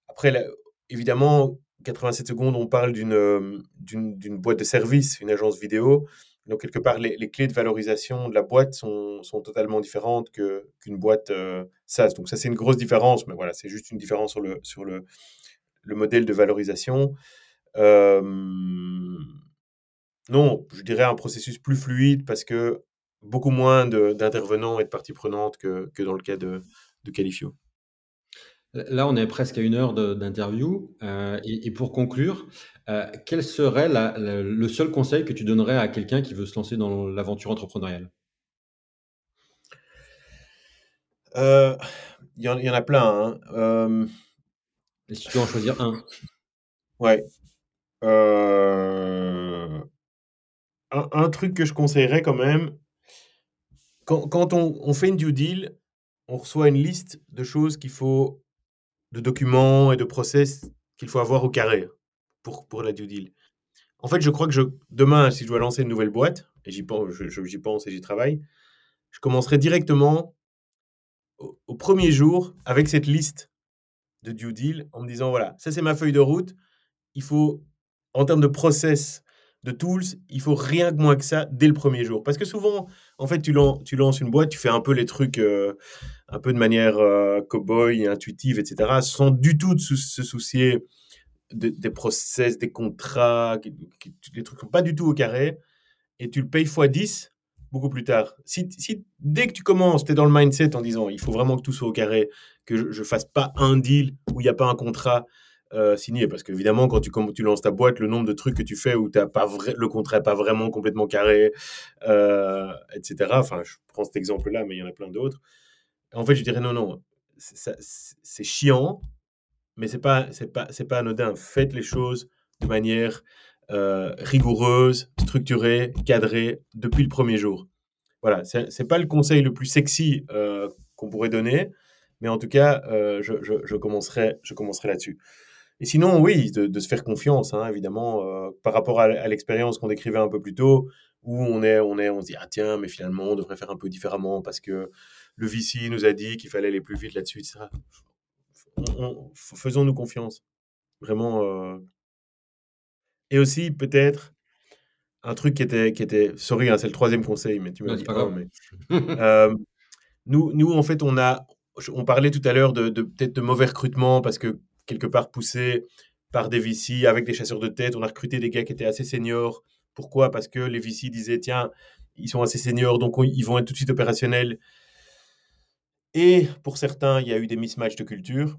B: après, évidemment, 87 secondes, on parle euh, d'une, boîte de service, une agence vidéo. Donc, quelque part, les, les clés de valorisation de la boîte sont, sont totalement différentes qu'une boîte euh, SaaS. Donc, ça, c'est une grosse différence, mais voilà, c'est juste une différence sur le, sur le, le modèle de valorisation. Euh, non, je dirais un processus plus fluide parce que beaucoup moins d'intervenants et de parties prenantes que, que dans le cas de, de Califio.
A: Là, on est presque à une heure d'interview. Euh, et, pour conclure, euh, quel serait le seul conseil que tu donnerais à quelqu'un qui veut se lancer dans l'aventure entrepreneuriale?
B: Euh, Il y, en a plein. Hein.
A: Et si tu peux en choisir un?
B: Ouais. Un, truc que je conseillerais quand même, quand, on, on, fait une due deal, on reçoit une liste de choses qu'il faut de documents et de process qu'il faut avoir au carré pour, pour la due deal. En fait, je crois que je, demain, si je dois lancer une nouvelle boîte, et j'y pense, pense et j'y travaille, je commencerai directement au, premier jour avec cette liste de due deal en me disant voilà, ça c'est ma feuille de route. Il faut, en termes de process, de tools, il faut rien que moins que ça dès le premier jour. Parce que souvent, en fait, tu, lances une boîte, tu fais un peu les trucs euh, un peu de manière euh, cow-boy, intuitive, etc., sans du tout se soucier des process, des contrats, les trucs sont pas du tout au carré, et tu le payes x 10 beaucoup plus tard. Si, si dès que tu commences, tu es dans le mindset en disant il faut vraiment que tout soit au carré, que je, ne fasse pas un deal où il n'y a pas un contrat, euh, signé. Parce qu'évidemment, quand tu, tu lances ta boîte, le nombre de trucs que tu fais où as pas le contrat n'est pas vraiment complètement carré, euh, etc. Enfin, je prends cet exemple-là, mais il y en a plein d'autres. En fait, je dirais non, non, c'est chiant, mais c'est pas, c'est pas, c'est pas anodin. Faites les choses de manière euh, rigoureuse, structurée, cadrée depuis le premier jour. Voilà, c'est pas le conseil le plus sexy qu'on pourrait donner, mais en tout cas, je, je, commencerai, je commencerai là-dessus. Et sinon, oui, de, se faire confiance, hein, évidemment, euh, par rapport à, l'expérience qu'on décrivait un peu plus tôt, où on est, on est, on se dit ah tiens, mais finalement on devrait faire un peu différemment parce que le VC nous a dit qu'il fallait aller plus vite là-dessus, etc. Faisons-nous confiance, vraiment. Euh. Et aussi peut-être un truc qui était, qui était, sorry, hein, c'est le troisième conseil, mais tu m'as dit pas mais euh, nous, nous en fait, on a, on parlait tout à l'heure de, de peut-être de mauvais recrutement parce que quelque part poussé par des VC avec des chasseurs de tête. On a recruté des gars qui étaient assez seniors. Pourquoi? Parce que les VC disaient, tiens, ils sont assez seniors, donc ils vont être tout de suite opérationnels. Et pour certains, il y a eu des mismatchs de culture.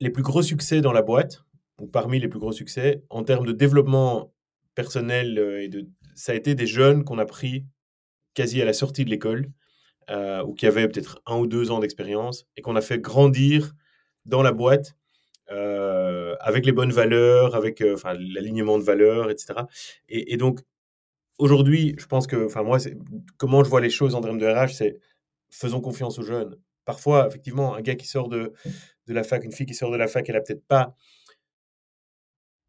B: Les plus gros succès dans la boîte, ou parmi les plus gros succès, en termes de développement personnel, euh, et de, ça a été des jeunes qu'on a pris quasi à la sortie de l'école, euh, ou qui avaient peut-être un ou deux ans d'expérience, et qu'on a fait grandir dans la boîte euh, avec les bonnes valeurs, avec euh, l'alignement de valeurs, etc. Et, donc aujourd'hui, je pense que, enfin moi, comment je vois les choses en termes de RH, c'est faisons confiance aux jeunes. Parfois, effectivement, un gars qui sort de, de la fac, une fille qui sort de la fac, elle a peut-être pas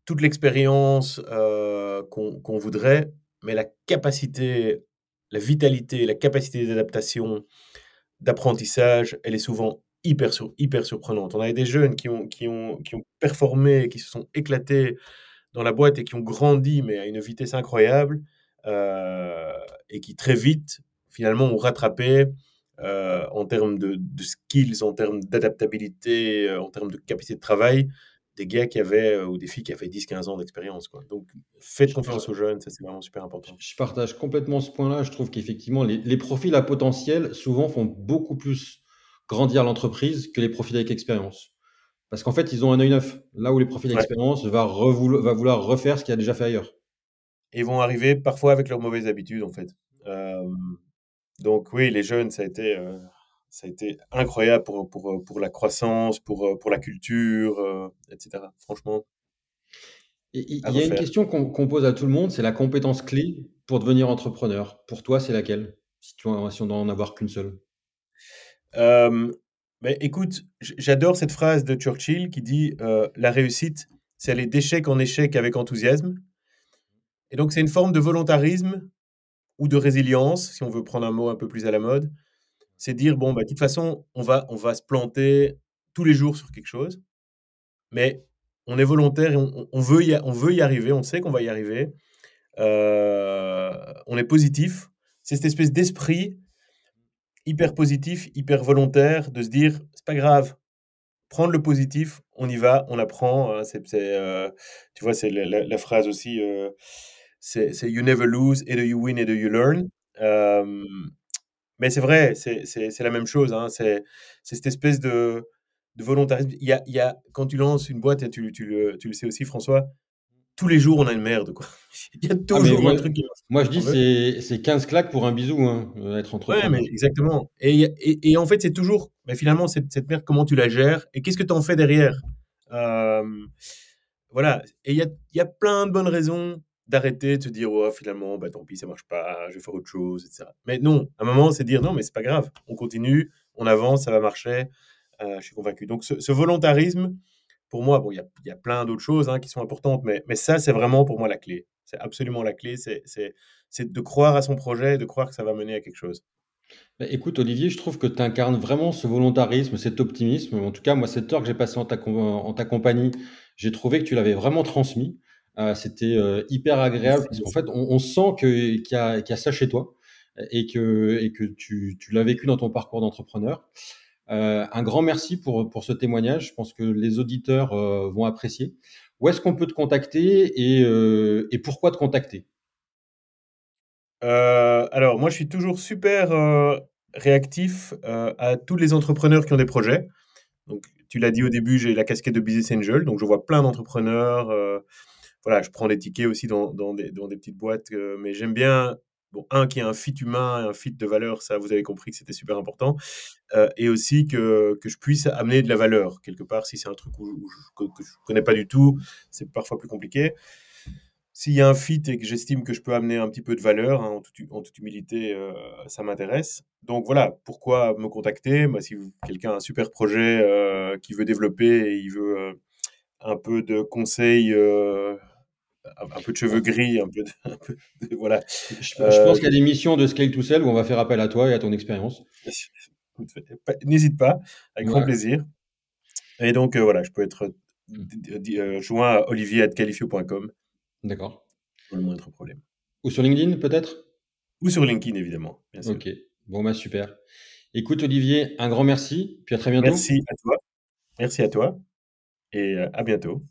B: toute l'expérience euh, qu'on voudrait, mais la capacité, la vitalité, la capacité d'adaptation, d'apprentissage, elle est souvent hyper, hyper surprenante. On avait des jeunes qui ont, qui, ont, qui ont performé, qui se sont éclatés dans la boîte et qui ont grandi, mais à une vitesse incroyable, euh, et qui très vite, finalement, ont rattrapé euh, en termes de, skills, en termes d'adaptabilité, euh, en termes de capacité de travail, des gars qui avaient, ou des filles qui avaient 10-15 ans d'expérience. Donc, faites confiance aux jeunes, ça c'est vraiment super important.
A: Je partage complètement ce point-là. Je trouve qu'effectivement, les, les profils à potentiel, souvent, font beaucoup plus grandir l'entreprise que les profils avec expérience. Parce qu'en fait, ils ont un œil neuf. Là où les profils d'expérience va, va vouloir refaire ce qu'il a déjà fait ailleurs.
B: Ils vont arriver parfois avec leurs mauvaises habitudes, en fait. Euh, donc oui, les jeunes, ça a été, euh, ça a été incroyable pour, pour, pour la croissance, pour, pour la culture, euh, etc. Franchement.
A: Il y a une question qu'on pose à tout le monde, c'est la compétence clé pour devenir entrepreneur. Pour toi, c'est laquelle? Si, tu, si on doit en avoir qu'une seule
B: euh, écoute, j'adore cette phrase de Churchill qui dit La réussite, c'est aller d'échec en échec avec enthousiasme. Et donc, c'est une forme de volontarisme ou de résilience, si on veut prendre un mot un peu plus à la mode. C'est dire Bon, bah, de toute façon, on va, on va se planter tous les jours sur quelque chose, mais on est volontaire et on, veut, y, on veut y arriver, on sait qu'on va y arriver. On est positif. C'est cette espèce d'esprit hyper positif, hyper volontaire, de se dire, c'est pas grave, prendre le positif, on y va, on apprend. Hein, c'est, euh, tu vois, c'est la, phrase aussi, euh, c'est, you never lose, either you win, either you learn. mais c'est vrai, c'est, la même chose. Hein, c'est, cette espèce de, de volontarisme. Il y a, il y a, quand tu lances une boîte, tu, tu, tu le sais aussi, François, tous les jours, on a une merde. Quoi.
A: Il y a ah, toujours un truc Moi, je dis, c'est 15 claques pour un bisou, hein, euh, être
B: entrepreneur. Ouais, mais exactement. Et, et, en fait, c'est toujours, mais finalement, cette, cette merde, comment tu la gères et qu'est-ce que tu en fais derrière? Euh, Voilà. Et il y a, y a, plein de bonnes raisons d'arrêter, de se dire, oh, finalement, bah, tant pis, ça marche pas, je vais faire autre chose, etc. Mais non, à un moment, c'est dire, non, mais c'est pas grave, on continue, on avance, ça va marcher. Euh, je suis convaincu. Donc, ce, ce volontarisme, pour moi, bon, il y a, plein d'autres choses hein, qui sont importantes, mais, mais ça, c'est vraiment pour moi la clé. C'est absolument la clé, c'est de croire à son projet, de croire que ça va mener à quelque chose.
A: Bah, écoute, Olivier, je trouve que tu incarnes vraiment ce volontarisme, cet optimisme. En tout cas, moi, cette heure que j'ai passée en ta, en ta compagnie, j'ai trouvé que tu l'avais vraiment transmis. Euh, c'était euh, hyper agréable parce qu'en fait, on, sent qu'il y, a, y a ça chez toi et que, et que tu, tu l'as vécu dans ton parcours d'entrepreneur. Euh, un grand merci pour, pour ce témoignage. Je pense que les auditeurs euh, vont apprécier. Où est-ce qu'on peut te contacter et, euh, et pourquoi te contacter?
B: Alors, moi, je suis toujours super réactif à tous les entrepreneurs qui ont des projets. Donc, tu l'as dit au début, j'ai la casquette de business angel, donc je vois plein d'entrepreneurs. voilà, je prends des tickets aussi dans, dans des, petites boîtes, mais j'aime bien, bon, un, qui a un fit humain, un fit de valeur, ça, vous avez compris que c'était super important, euh, et aussi que, que je puisse amener de la valeur, quelque part, si c'est un truc où, je, que, je connais pas du tout, c'est parfois plus compliqué. S'il y a un fit et que j'estime que je peux amener un petit peu de valeur, hein, en, toute, en, toute, humilité, euh, ça m'intéresse. Donc voilà, pourquoi me contacter? Bah, Si quelqu'un a un super projet euh, qui veut développer et il veut un peu de conseils, un peu de cheveux gris, un peu de, un peu de voilà.
A: Je, je pense qu'il y a des missions de Scale to Sell où on va faire appel à toi et à ton expérience.
B: N'hésite pas, avec grand plaisir. Et donc voilà, je peux être joint à olivier.califio.com.
A: D'accord.
B: Pas le moindre problème.
A: Ou sur LinkedIn, peut-être?
B: Ou sur LinkedIn, évidemment. Bien sûr.
A: Ok. Bon, bah super. Écoute, Olivier, un grand merci. Puis à très bientôt.
B: Merci à toi. Merci à toi. Et à bientôt.